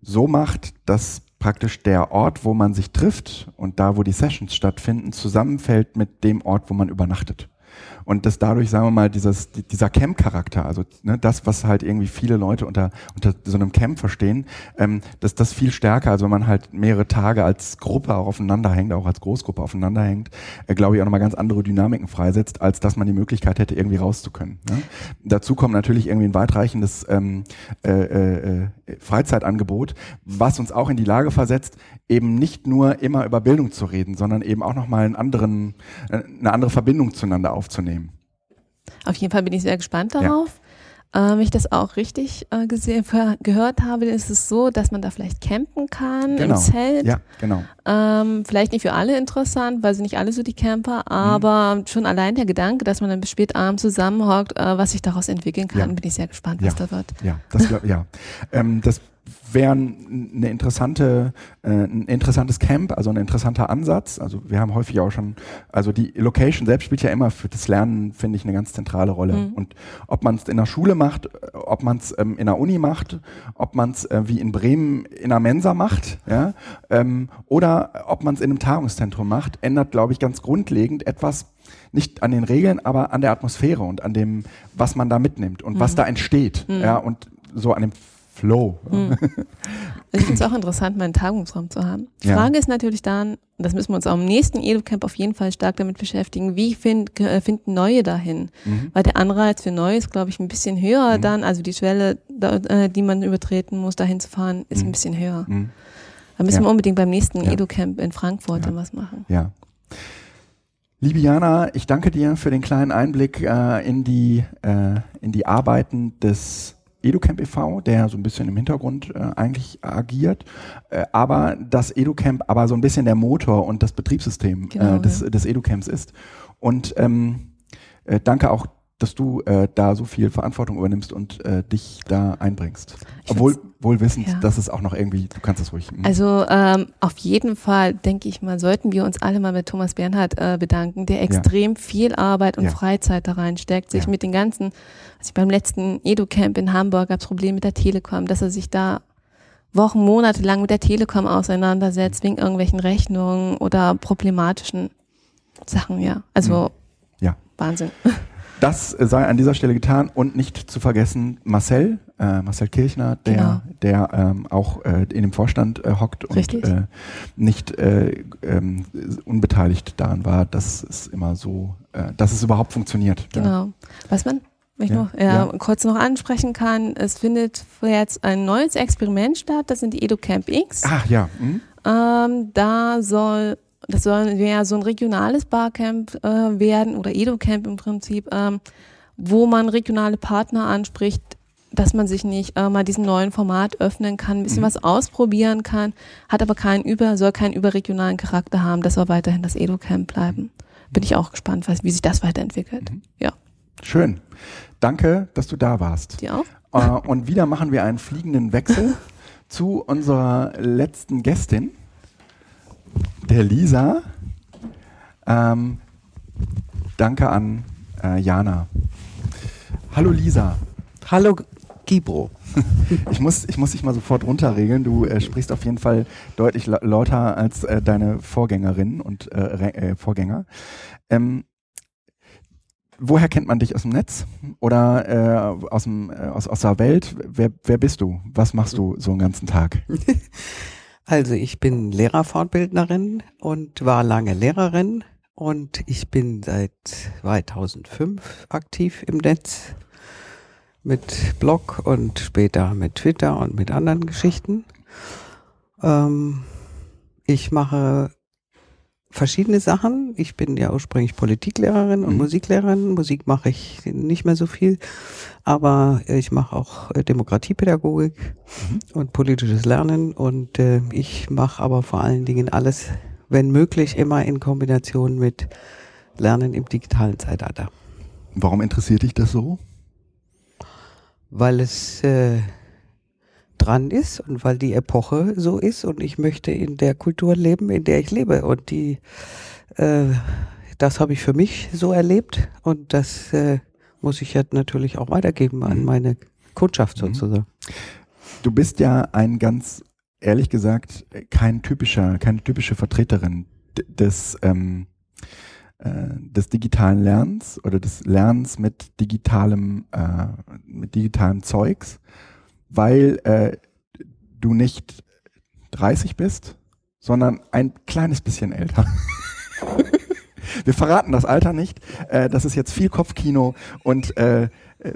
so macht, dass praktisch der Ort, wo man sich trifft und da, wo die Sessions stattfinden, zusammenfällt mit dem Ort, wo man übernachtet. Und dass dadurch, sagen wir mal, dieses, die- dieser Camp-Charakter, also ne, das, was halt irgendwie viele Leute unter, unter so einem Camp verstehen, ähm, dass das viel stärker, also wenn man halt mehrere Tage als Gruppe auch aufeinander hängt, auch als Großgruppe aufeinander hängt, äh, glaube ich auch nochmal ganz andere Dynamiken freisetzt, als dass man die Möglichkeit hätte, irgendwie rauszukönnen. Ne? Dazu kommt natürlich irgendwie ein weitreichendes ähm, äh, äh, äh, Freizeitangebot, was uns auch in die Lage versetzt, eben nicht nur immer über Bildung zu reden, sondern eben auch nochmal einen anderen, äh, eine andere Verbindung zueinander aufzunehmen. Auf jeden Fall bin ich sehr gespannt Ja. darauf. Ähm, wenn ich das auch richtig äh, gesehen, gehört habe, ist es so, dass man da vielleicht campen kann Genau. im Zelt. Ja, genau. Ähm, vielleicht nicht für alle interessant, weil sie nicht alle so die Camper, aber schon allein der Gedanke, dass man dann bis spät abends zusammenhockt, äh, was sich daraus entwickeln kann, Ja. bin ich sehr gespannt, Ja. was da wird. Ja, das ja. Ähm, das wäre eine interessante, äh, ein interessantes Camp, also ein interessanter Ansatz. Also wir haben häufig auch schon, also die Location selbst spielt ja immer für das Lernen, finde ich, eine ganz zentrale Rolle. Mhm. Und ob man es in der Schule macht, äh, ob man es ähm, in der Uni macht, ob man es äh, wie in Bremen in einer Mensa macht, ja, ähm, oder ob man es in einem Tagungszentrum macht, ändert, glaube ich, ganz grundlegend etwas nicht an den Regeln, aber an der Atmosphäre und an dem, was man da mitnimmt und was da entsteht, ja, und so an dem Flow. Hm. Ich finde es auch interessant, mal einen Tagungsraum zu haben. Die Ja. Frage ist natürlich dann, das müssen wir uns auch im nächsten EduCamp auf jeden Fall stark damit beschäftigen, wie find, äh, finden Neue dahin? Mhm. Weil der Anreiz für Neue ist, glaube ich, ein bisschen höher Mhm. dann, also die Schwelle, äh, die man übertreten muss, dahin zu fahren, ist Mhm. ein bisschen höher. Mhm. Da müssen Ja. wir unbedingt beim nächsten Ja. EduCamp in Frankfurt Ja. dann was machen. Ja. Liebe Jana, ich danke dir für den kleinen Einblick äh, in, die, äh, in die Arbeiten des EduCamp e.V., der so ein bisschen im Hintergrund äh, eigentlich agiert, äh, aber das EduCamp aber so ein bisschen der Motor und das Betriebssystem Genau, äh, des, ja. des EduCamps ist. Und ähm, äh, danke auch, dass du äh, da so viel Verantwortung übernimmst und äh, dich da einbringst. Ich Obwohl wohl wissend, ja. dass es auch noch irgendwie, du kannst das ruhig. mm, Also ähm, auf jeden Fall, denke ich mal, sollten wir uns alle mal mit Thomas Bernhard äh, bedanken, der extrem viel Arbeit und Ja. Freizeit da reinsteckt, sich Ja. mit den ganzen, also ich beim letzten Edu-Camp in Hamburg gab es Probleme mit der Telekom, dass er sich da Wochen, Monate lang mit der Telekom auseinandersetzt, wegen irgendwelchen Rechnungen oder problematischen Sachen, ja. Also. Ja. Wahnsinn. Das sei an dieser Stelle getan und nicht zu vergessen Marcel, äh, Marcel Kirchner, der, Genau. der ähm, auch äh, in dem Vorstand äh, hockt und Richtig. äh, nicht äh, ähm, unbeteiligt daran war, dass es immer so, äh, dass es überhaupt funktioniert. Ja. Genau. Was man wenn ich Ja, noch, ja, ja. kurz noch ansprechen kann, es findet jetzt ein neues Experiment statt, das sind die EduCamp X. Ach ja. Hm? Ähm, da soll, das soll ja so ein regionales Barcamp äh, werden oder Edu-Camp im Prinzip, ähm, wo man regionale Partner anspricht, dass man sich nicht äh, mal diesem neuen Format öffnen kann, ein bisschen Mhm. was ausprobieren kann, hat aber keinen über, soll keinen überregionalen Charakter haben. Das soll weiterhin das Edu-Camp bleiben. Bin ich auch gespannt, was, wie sich das weiterentwickelt. Mhm. Ja, Schön. Danke, dass du da warst. die auch? Äh, und wieder machen wir einen fliegenden Wechsel zu unserer letzten Gästin, der Lisa. Ähm, danke an äh, Jana. Hallo Lisa. Hallo Gibro. Ich muss, ich muss dich mal sofort runterregeln. Du äh, sprichst auf jeden Fall deutlich la lauter als äh, deine Vorgängerin und äh, äh, Vorgänger. Ähm, woher kennt man dich aus dem Netz oder äh, aus, dem, aus, aus der Welt? Wer, wer bist du? Was machst du so einen ganzen Tag? Also ich bin Lehrerfortbildnerin und war lange Lehrerin und ich bin seit 2005 aktiv im Netz mit Blog und später mit Twitter und mit anderen Geschichten. Ähm, ich mache verschiedene Sachen. Ich bin ja ursprünglich Politiklehrerin und Mhm. Musiklehrerin. Musik mache ich nicht mehr so viel, aber ich mache auch äh, Demokratiepädagogik und politisches Lernen und äh, ich mache aber vor allen Dingen alles, wenn möglich, immer in Kombination mit Lernen im digitalen Zeitalter, Warum interessiert dich das so? weil es äh, dran ist und weil die Epoche so ist und ich möchte in der Kultur leben, in der ich lebe und die äh, das habe ich für mich so erlebt und das äh, muss ich ja natürlich auch weitergeben an Mhm. meine Kundschaft Mhm. sozusagen. Du bist ja ein ganz, ehrlich gesagt, kein typischer, keine typische Vertreterin des, ähm, äh, des digitalen Lernens oder des Lernens mit digitalem, äh, mit digitalem Zeugs, weil äh, du nicht 30 bist, sondern ein kleines bisschen älter. Wir verraten das Alter nicht. Äh, das ist jetzt viel Kopfkino und äh,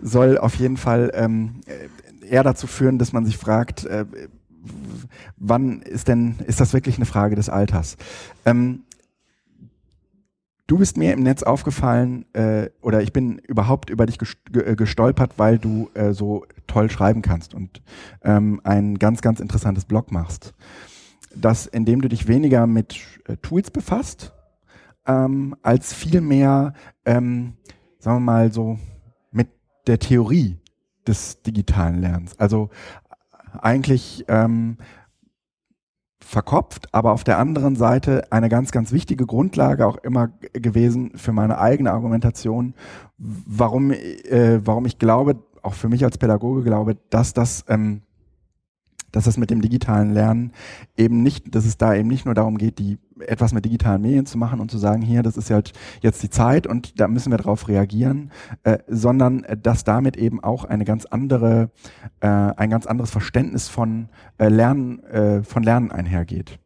soll auf jeden Fall ähm, äh, eher dazu führen, dass man sich fragt, äh, wann ist denn, ist das wirklich eine Frage des Alters? Ähm, du bist mir im Netz aufgefallen, äh, oder ich bin überhaupt über dich gest- ge- äh, gestolpert, weil du äh, so toll schreiben kannst und ähm, ein ganz, ganz interessantes Blog machst. Das, indem du dich weniger mit äh, Tools befasst, ähm, als vielmehr, ähm, sagen wir mal so, mit der Theorie des digitalen Lernens. Also eigentlich ähm, verkopft, aber auf der anderen Seite eine ganz, ganz wichtige Grundlage auch immer gewesen für meine eigene Argumentation, warum, äh, warum ich glaube, auch für mich als Pädagoge glaube, dass das, ähm, dass das mit dem digitalen Lernen eben nicht, dass es da eben nicht nur darum geht, die etwas mit digitalen Medien zu machen und zu sagen, hier, das ist halt jetzt die Zeit und da müssen wir darauf reagieren, äh, sondern äh, dass damit eben auch eine ganz andere, äh, ein ganz anderes Verständnis von äh, Lernen, äh, von Lernen einhergeht.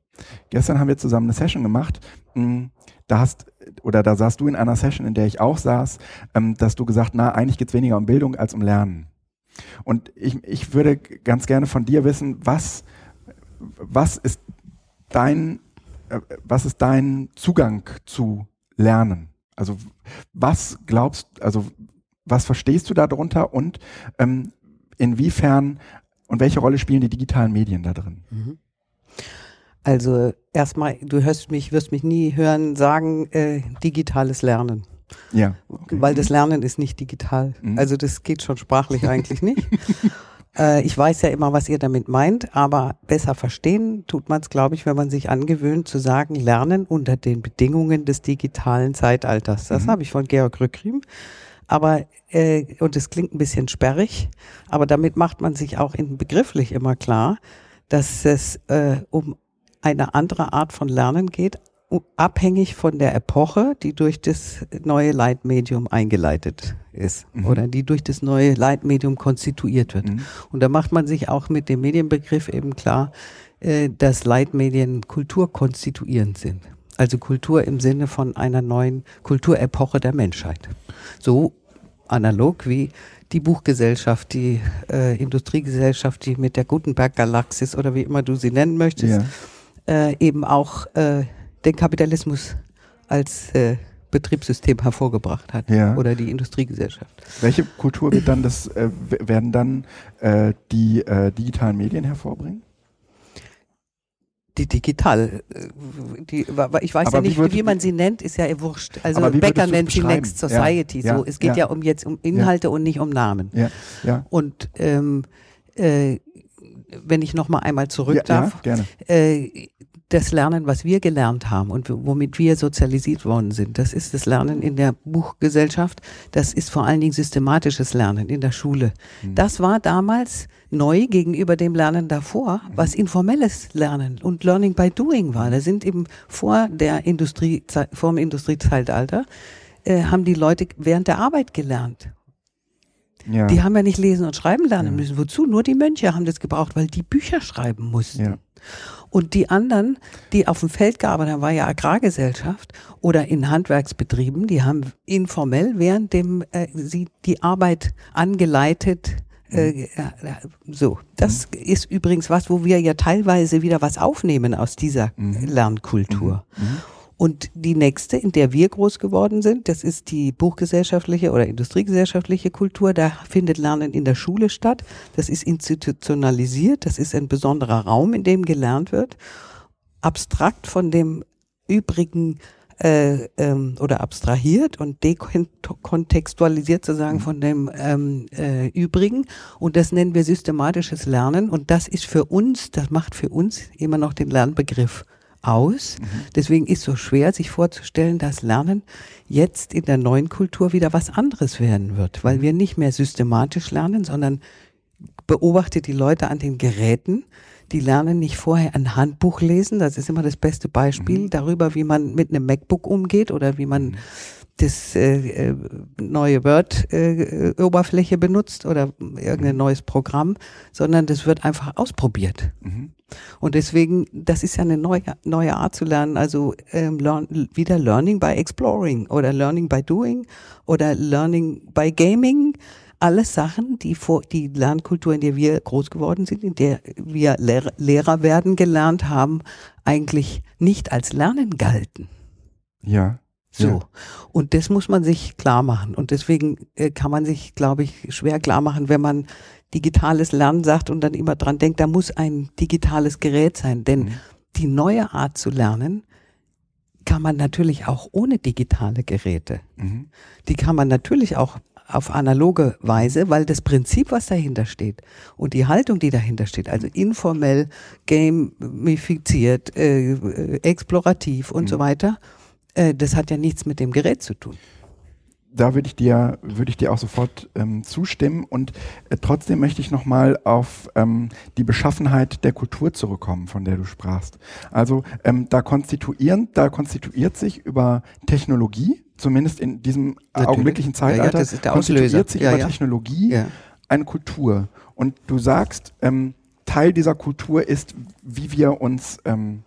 Gestern haben wir zusammen eine Session gemacht. mh, Da hast oder da saßt du in einer Session, in der ich auch saß, ähm, dass du gesagt, na, eigentlich geht's weniger um Bildung als um Lernen. Und ich, ich würde ganz gerne von dir wissen, was, was ist dein, äh, was ist dein Zugang zu Lernen? Also was glaubst, also was verstehst du darunter und ähm, inwiefern und welche Rolle spielen die digitalen Medien da drin? Also erstmal, du hörst mich, wirst mich nie hören sagen, äh, digitales Lernen. Ja. okay. Weil das Lernen ist nicht digital. Mhm. Also das geht schon sprachlich eigentlich nicht. Äh, ich weiß ja immer, was ihr damit meint, aber besser verstehen tut man es, glaube ich, wenn man sich angewöhnt zu sagen, lernen unter den Bedingungen des digitalen Zeitalters. Das Mhm. habe ich von Georg Rückriem. Aber, äh, und es klingt ein bisschen sperrig, aber damit macht man sich auch in begrifflich immer klar, dass es äh, um eine andere Art von Lernen geht, abhängig von der Epoche, die durch das neue Leitmedium eingeleitet ist Mhm. oder die durch das neue Leitmedium konstituiert wird. Mhm. Und da macht man sich auch mit dem Medienbegriff eben klar, äh, dass Leitmedien kulturkonstituierend sind. Also Kultur im Sinne von einer neuen Kulturepoche der Menschheit. So analog wie die Buchgesellschaft, die äh, Industriegesellschaft, die mit der Gutenberg-Galaxis oder wie immer du sie nennen möchtest, Ja. äh, eben auch äh, den Kapitalismus als äh, Betriebssystem hervorgebracht hat. Ja. Oder die Industriegesellschaft. Welche Kultur wird dann das, äh, werden dann äh, die äh, digitalen Medien hervorbringen? Die digital, äh, die, ich weiß Aber ja wie nicht, würd- wie man sie nennt, ist ja ihr wurscht. Also wie Becker nennt sie? Next Society. Ja, so, es geht ja. um jetzt um Inhalte und nicht um Namen. Und ähm, äh, wenn ich noch mal einmal zurück darf, gerne. Das Lernen, was wir gelernt haben und womit wir sozialisiert worden sind, das ist das Lernen in der Buchgesellschaft. Das ist vor allen Dingen systematisches Lernen in der Schule. Hm. Das war damals neu gegenüber dem Lernen davor, was informelles Lernen und Learning by Doing war. Da sind eben vor der Industrie, vor dem Industriezeitalter, äh, haben die Leute während der Arbeit gelernt. Ja. Die haben ja nicht lesen und schreiben lernen müssen. Wozu? Nur die Mönche haben das gebraucht, weil die Bücher schreiben mussten. Ja. Und die anderen, die auf dem Feld gearbeitet haben, war ja Agrargesellschaft oder in Handwerksbetrieben, die haben informell während dem äh, sie die Arbeit angeleitet. Äh, ja, so, das ist übrigens was, wo wir ja teilweise wieder was aufnehmen aus dieser Lernkultur. Und die nächste, in der wir groß geworden sind, das ist die buchgesellschaftliche oder industriegesellschaftliche Kultur. Da findet Lernen in der Schule statt. Das ist institutionalisiert. Das ist ein besonderer Raum, in dem gelernt wird. Abstrakt von dem übrigen äh, ähm, oder abstrahiert und dekontextualisiert sozusagen von dem ähm, äh, übrigen. Und das nennen wir systematisches Lernen. Und das ist für uns, das macht für uns immer noch den Lernbegriff aus. Deswegen ist so schwer, sich vorzustellen, dass Lernen jetzt in der neuen Kultur wieder was anderes werden wird, weil wir nicht mehr systematisch lernen, sondern beobachte die Leute an den Geräten. Die lernen nicht vorher ein Handbuch lesen. Das ist immer das beste Beispiel darüber, wie man mit einem MacBook umgeht oder wie man das äh, äh, neue Word-Oberfläche benutzt oder irgendein neues Programm, sondern das wird einfach ausprobiert. Mhm. Und deswegen, das ist ja eine neue, neue Art zu lernen. Also ähm, learn, wieder Learning by Exploring oder Learning by Doing oder Learning by Gaming. Alles Sachen, die vor die Lernkultur, in der wir groß geworden sind, in der wir Lehr Lehrer werden gelernt haben, eigentlich nicht als Lernen galten. Ja. So. Ja. Und das muss man sich klar machen. Und deswegen äh, kann man sich, glaube ich, schwer klar machen, wenn man digitales Lernen sagt und dann immer dran denkt, da muss ein digitales Gerät sein. Denn Mhm. die neue Art zu lernen kann man natürlich auch ohne digitale Geräte. Mhm. Die kann man natürlich auch auf analoge Weise, weil das Prinzip, was dahinter steht und die Haltung, die dahinter steht, also informell, gamifiziert, äh, äh, explorativ und so weiter, äh, das hat ja nichts mit dem Gerät zu tun. da würde ich dir, würde ich dir auch sofort ähm, zustimmen. Und äh, trotzdem möchte ich nochmal auf ähm, die Beschaffenheit der Kultur zurückkommen, von der du sprachst. Also ähm, da konstituieren, da konstituiert sich über Technologie, zumindest in diesem Natürlich. augenblicklichen Ja, ja, Zeitalter, der Auslöser. konstituiert sich Ja, über ja. Technologie Ja. eine Kultur. Und du sagst, ähm, Teil dieser Kultur ist, wie wir uns ähm,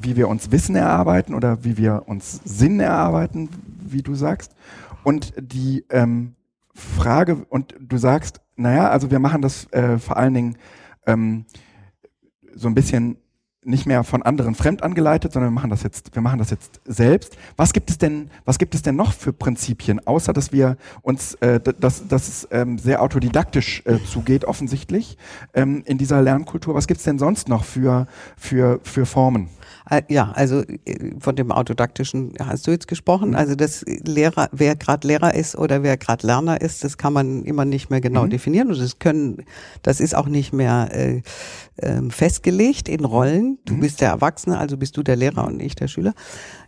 wie wir uns Wissen erarbeiten oder wie wir uns Sinn erarbeiten, wie du sagst. Und die ähm, Frage, und du sagst, naja, also wir machen das äh, vor allen Dingen ähm, so ein bisschen nicht mehr von anderen fremd angeleitet, sondern wir machen das jetzt, wir machen das jetzt selbst. Was gibt es denn, was gibt es denn noch für Prinzipien, außer dass wir uns, äh, dass, dass es ähm, sehr autodidaktisch äh, zugeht, offensichtlich, ähm, in dieser Lernkultur? Was gibt es denn sonst noch für, für, für Formen? Äh, Ja, also äh, von dem Autodidaktischen hast du jetzt gesprochen. Also das Lehrer, wer gerade Lehrer ist oder wer gerade Lerner ist, das kann man immer nicht mehr genau definieren. Und das können, das ist auch nicht mehr äh, ähm, festgelegt in Rollen. Du bist der Erwachsene, also bist du der Lehrer und ich der Schüler.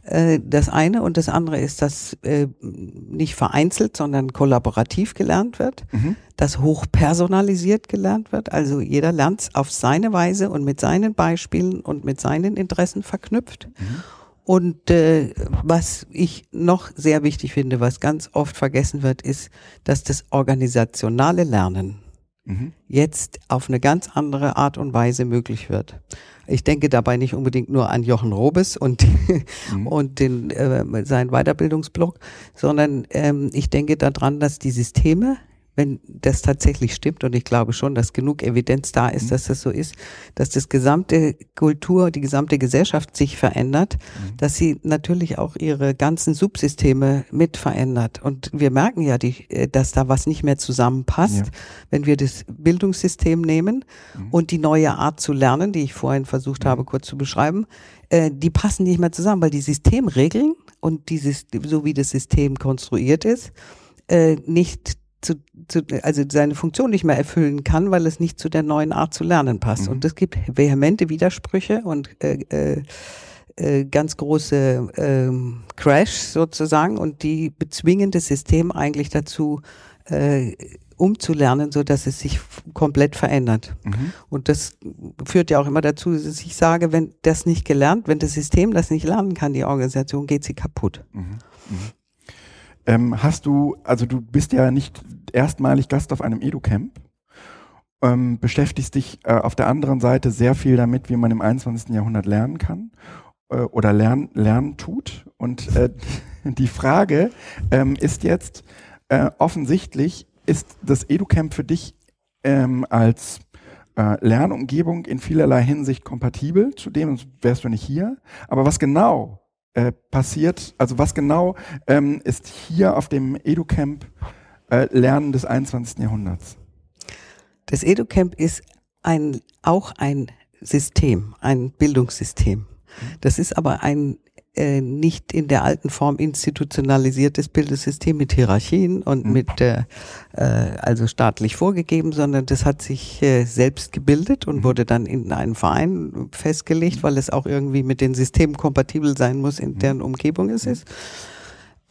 Äh, das eine und das andere ist, dass äh, nicht vereinzelt, sondern kollaborativ gelernt wird, dass hochpersonalisiert gelernt wird. Also jeder lernt es auf seine Weise und mit seinen Beispielen und mit seinen Interessen verknüpft. Und äh, was ich noch sehr wichtig finde, was ganz oft vergessen wird, ist, dass das organisationale Lernen jetzt auf eine ganz andere Art und Weise möglich wird. Ich denke dabei nicht unbedingt nur an Jochen Robes und, und den, äh, seinen Weiterbildungsblock, sondern ähm, ich denke daran, dass die Systeme, wenn das tatsächlich stimmt, und ich glaube schon, dass genug Evidenz da ist, dass das so ist, dass das gesamte Kultur, die gesamte Gesellschaft sich verändert, dass sie natürlich auch ihre ganzen Subsysteme mit verändert. Und wir merken ja, die, äh, dass da was nicht mehr zusammenpasst, Ja. wenn wir das Bildungssystem nehmen und die neue Art zu lernen, die ich vorhin versucht habe, kurz zu beschreiben, äh, die passen nicht mehr zusammen, weil die Systemregeln und dieses, so wie das System konstruiert ist, äh, nicht zu, zu, also seine Funktion nicht mehr erfüllen kann, weil es nicht zu der neuen Art zu lernen passt. Und es gibt vehemente Widersprüche und äh, äh, äh, ganz große ähm, Crash sozusagen und die bezwingen das System eigentlich dazu, äh, umzulernen, so dass es sich komplett verändert. Und das führt ja auch immer dazu, dass ich sage, wenn das nicht gelernt, wenn das System das nicht lernen kann, die Organisation, geht sie kaputt. Ähm, hast du, also du bist ja nicht erstmalig Gast auf einem EduCamp, ähm, beschäftigst dich äh, auf der anderen Seite sehr viel damit, wie man im 21. Jahrhundert lernen kann äh, oder lernen, lernen tut. Und äh, die Frage ähm, ist jetzt, äh, offensichtlich ist das EduCamp für dich ähm, als äh, Lernumgebung in vielerlei Hinsicht kompatibel, zudem wärst du nicht hier. Aber was genau äh, passiert, also was genau ähm, ist hier auf dem EduCamp äh, Lernen des 21. Jahrhunderts? Das EduCamp ist ein, auch ein System, ein Bildungssystem. Das ist aber ein äh, nicht in der alten Form institutionalisiertes Bildungssystem mit Hierarchien und mit äh, äh, also staatlich vorgegeben, sondern das hat sich äh, selbst gebildet und wurde dann in einen Verein festgelegt, weil es auch irgendwie mit den Systemen kompatibel sein muss, in deren Umgebung es ist.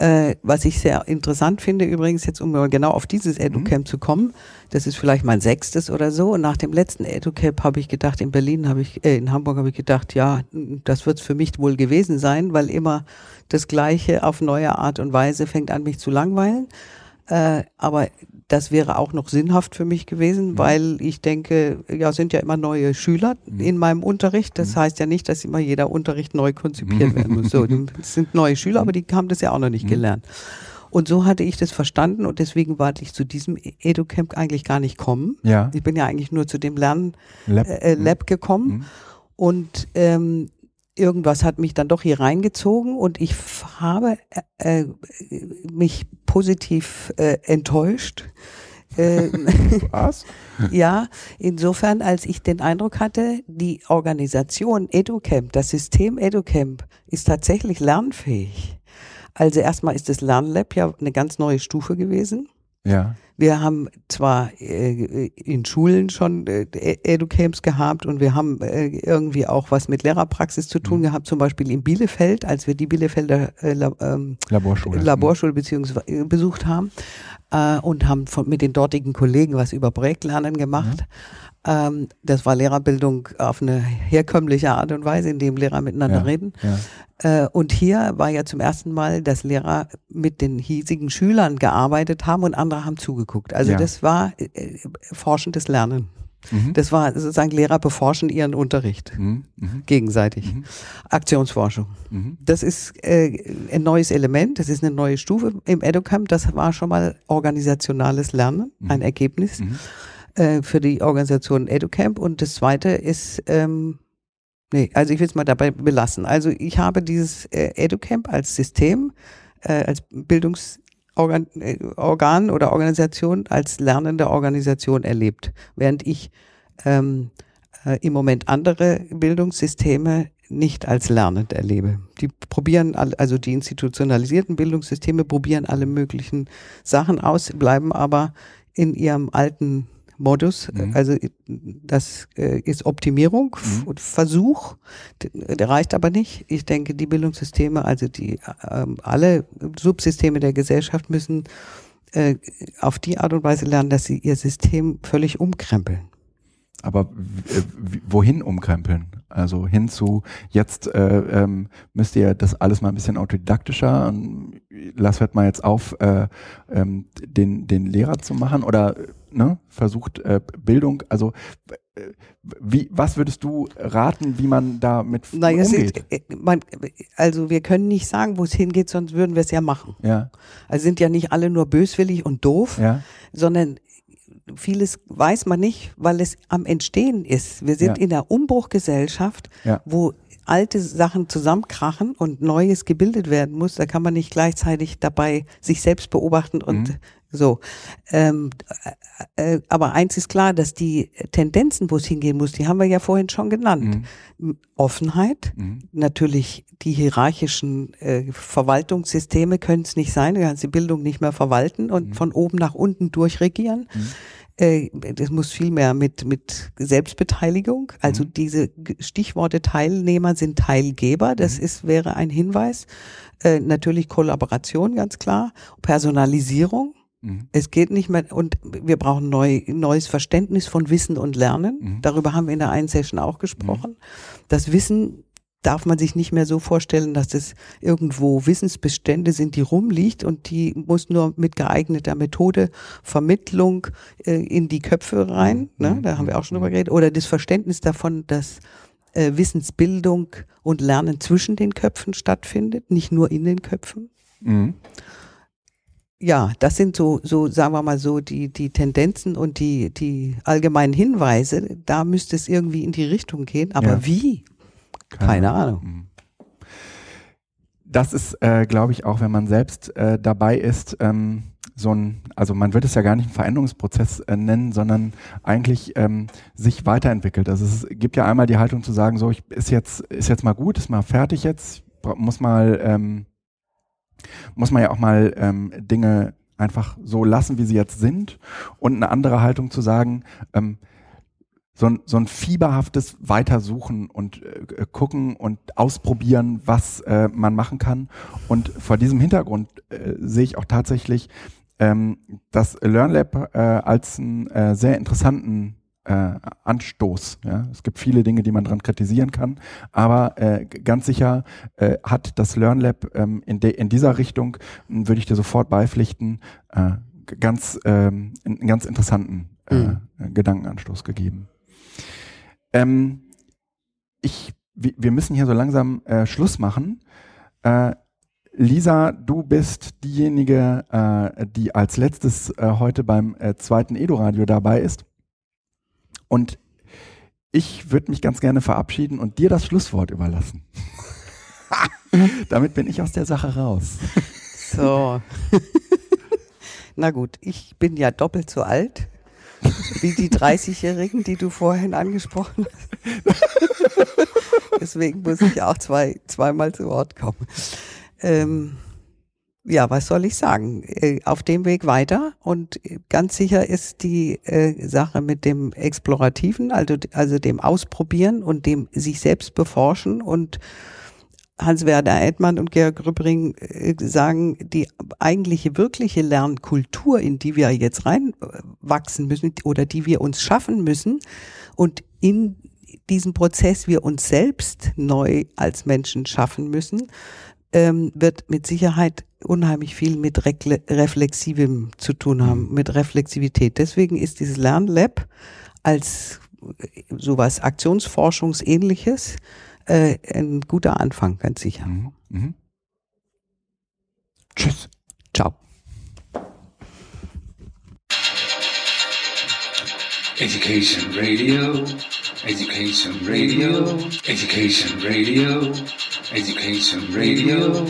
Äh, was ich sehr interessant finde, übrigens jetzt, um mal genau auf dieses EduCamp zu kommen, das ist vielleicht mein sechstes oder so. Und nach dem letzten EduCamp habe ich gedacht, in Berlin habe ich, äh, in Hamburg habe ich gedacht, ja, das wird es für mich wohl gewesen sein, weil immer das Gleiche auf neue Art und Weise fängt an, mich zu langweilen. Äh, aber das wäre auch noch sinnhaft für mich gewesen, weil ich denke, ja, sind ja immer neue Schüler in meinem Unterricht. Das heißt ja nicht, dass immer jeder Unterricht neu konzipiert werden muss. So, es sind neue Schüler, aber die haben das ja auch noch nicht gelernt. Und so hatte ich das verstanden und deswegen wollte ich zu diesem EduCamp eigentlich gar nicht kommen. Ja. Ich bin ja eigentlich nur zu dem Lern Lab. äh, Lab gekommen und ähm, irgendwas hat mich dann doch hier reingezogen und ich habe äh, äh, mich positiv äh, enttäuscht. Ähm, Was? ja, insofern, als ich den Eindruck hatte, die Organisation EduCamp, das System EduCamp ist tatsächlich lernfähig. Also erstmal ist das LernLab ja eine ganz neue Stufe gewesen. Ja. Wir haben zwar äh, in Schulen schon äh, Educamps gehabt und wir haben äh, irgendwie auch was mit Lehrerpraxis zu tun gehabt, zum Beispiel in Bielefeld, als wir die Bielefelder äh, La- ähm, Laborschule. Laborschule beziehungsweise äh, besucht haben äh, und haben von, mit den dortigen Kollegen was über Projektlernen gemacht. Ähm, das war Lehrerbildung auf eine herkömmliche Art und Weise, indem Lehrer miteinander Ja. reden. Ja. Äh, und hier war ja zum ersten Mal, dass Lehrer mit den hiesigen Schülern gearbeitet haben und andere haben zugeguckt. Also Ja. das war äh, forschendes Lernen. Mhm. Das war sozusagen Lehrer beforschen ihren Unterricht Mhm. Mhm. gegenseitig. Mhm. Aktionsforschung. Mhm. Das ist äh, ein neues Element, das ist eine neue Stufe im EduCamp. Das war schon mal organisationales Lernen, ein Ergebnis Mhm. Äh, für die Organisation EduCamp. Und das zweite ist, ähm, nee, also ich will es mal dabei belassen. Also ich habe dieses äh, EduCamp als System, äh, als Bildungsorgan äh, Organ oder Organisation, als lernende Organisation erlebt, während ich ähm, äh, im Moment andere Bildungssysteme nicht als lernend erlebe. Die probieren, also die institutionalisierten Bildungssysteme probieren alle möglichen Sachen aus, bleiben aber in ihrem alten Modus. Mhm. Also das äh, ist Optimierung Mhm. und Versuch, der reicht aber nicht. Ich denke, die Bildungssysteme, also die ähm, alle Subsysteme der Gesellschaft müssen äh, auf die Art und Weise lernen, dass sie ihr System völlig umkrempeln. Aber äh, wohin umkrempeln? Also hin zu, jetzt äh, ähm, müsst ihr das alles mal ein bisschen autodidaktischer und lasst halt mal jetzt auf, äh, ähm, den, den Lehrer zu machen oder ne, versucht äh, Bildung, also äh, wie, was würdest du raten, wie man damit Naja, es umgeht? ist, äh, man, also wir können nicht sagen, wo es hingeht, sonst würden wir es ja machen. ja, Also sind ja nicht alle nur böswillig und doof, ja, sondern vieles weiß man nicht, weil es am Entstehen ist. Wir sind Ja. in der Umbruchgesellschaft, Ja. wo alte Sachen zusammenkrachen und Neues gebildet werden muss. Da kann man nicht gleichzeitig dabei sich selbst beobachten und Mhm. so. Ähm, äh, äh, aber eins ist klar, dass die Tendenzen, wo es hingehen muss, die haben wir ja vorhin schon genannt. Mhm. Offenheit, Mhm. natürlich die hierarchischen äh, Verwaltungssysteme können es nicht sein. Du kannst die Bildung nicht mehr verwalten und Mhm. von oben nach unten durchregieren. Äh, das muss viel mehr mit, mit Selbstbeteiligung. Also Mhm. diese Stichworte Teilnehmer sind Teilgeber. Das Mhm. ist, wäre ein Hinweis. Äh, natürlich Kollaboration, ganz klar. Personalisierung. Mhm. Es geht nicht mehr, und wir brauchen neu, neues Verständnis von Wissen und Lernen. Darüber haben wir in der einen Session auch gesprochen. Das Wissen darf man sich nicht mehr so vorstellen, dass es irgendwo Wissensbestände sind, die rumliegt und die muss nur mit geeigneter Methode Vermittlung äh, in die Köpfe rein. Ne? Da haben wir auch schon drüber geredet. Oder das Verständnis davon, dass äh, Wissensbildung und Lernen zwischen den Köpfen stattfindet, nicht nur in den Köpfen Mhm. ja, das sind so, so sagen wir mal so die, die Tendenzen und die, die allgemeinen Hinweise. Da müsste es irgendwie in die Richtung gehen. Aber Ja. wie? Keine Ahnung. Mhm. Das ist, äh, glaube ich, auch, wenn man selbst äh, dabei ist, ähm, so ein, also man wird es ja gar nicht einen Veränderungsprozess äh, nennen, sondern eigentlich ähm, sich weiterentwickelt. Also es gibt ja einmal die Haltung zu sagen, so, ich ist jetzt, ist jetzt mal gut, ist mal fertig jetzt, muss mal, ähm, muss man ja auch mal ähm, Dinge einfach so lassen, wie sie jetzt sind. Und eine andere Haltung zu sagen, ähm, so ein, so ein fieberhaftes Weitersuchen und äh, gucken und ausprobieren, was äh, man machen kann. Und vor diesem Hintergrund äh, sehe ich auch tatsächlich ähm, das LearnLab äh, als einen äh, sehr interessanten äh, Anstoß. Ja? Es gibt viele Dinge, die man dran kritisieren kann, aber äh, ganz sicher äh, hat das LearnLab ähm, in, de in dieser Richtung, m, würde ich dir sofort beipflichten, äh, ganz, ähm, einen ganz interessanten äh, Gedankenanstoß gegeben. Ähm, ich, wir, müssen hier so langsam äh, Schluss machen. Äh, Lisa, du bist diejenige, äh, die als letztes äh, heute beim äh, zweiten Edo-Radio dabei ist. Und ich würde mich ganz gerne verabschieden und dir das Schlusswort überlassen. Damit bin ich aus der Sache raus. So. Na gut, ich bin ja doppelt so alt wie die 30-Jährigen, die du vorhin angesprochen hast. Deswegen muss ich auch zwei, zweimal zu Wort kommen. Ähm, ja, was soll ich sagen? Äh, Auf dem Weg weiter und ganz sicher ist die äh, Sache mit dem Explorativen, also, also dem Ausprobieren und dem sich selbst beforschen und Hans-Werner Edmann und Georg Rübbring äh, sagen, die eigentliche wirkliche Lernkultur, in die wir jetzt reinwachsen müssen oder die wir uns schaffen müssen und in diesem Prozess wir uns selbst neu als Menschen schaffen müssen, ähm, wird mit Sicherheit unheimlich viel mit Reflexivem zu tun haben, mit Reflexivität. Deswegen ist dieses Lernlab als sowas Aktionsforschungsähnliches äh, ein guter Anfang, ganz sicher. Mhm. Mhm. Tschüss. Ciao. Education Radio, Education Radio, Education Radio, Education Radio.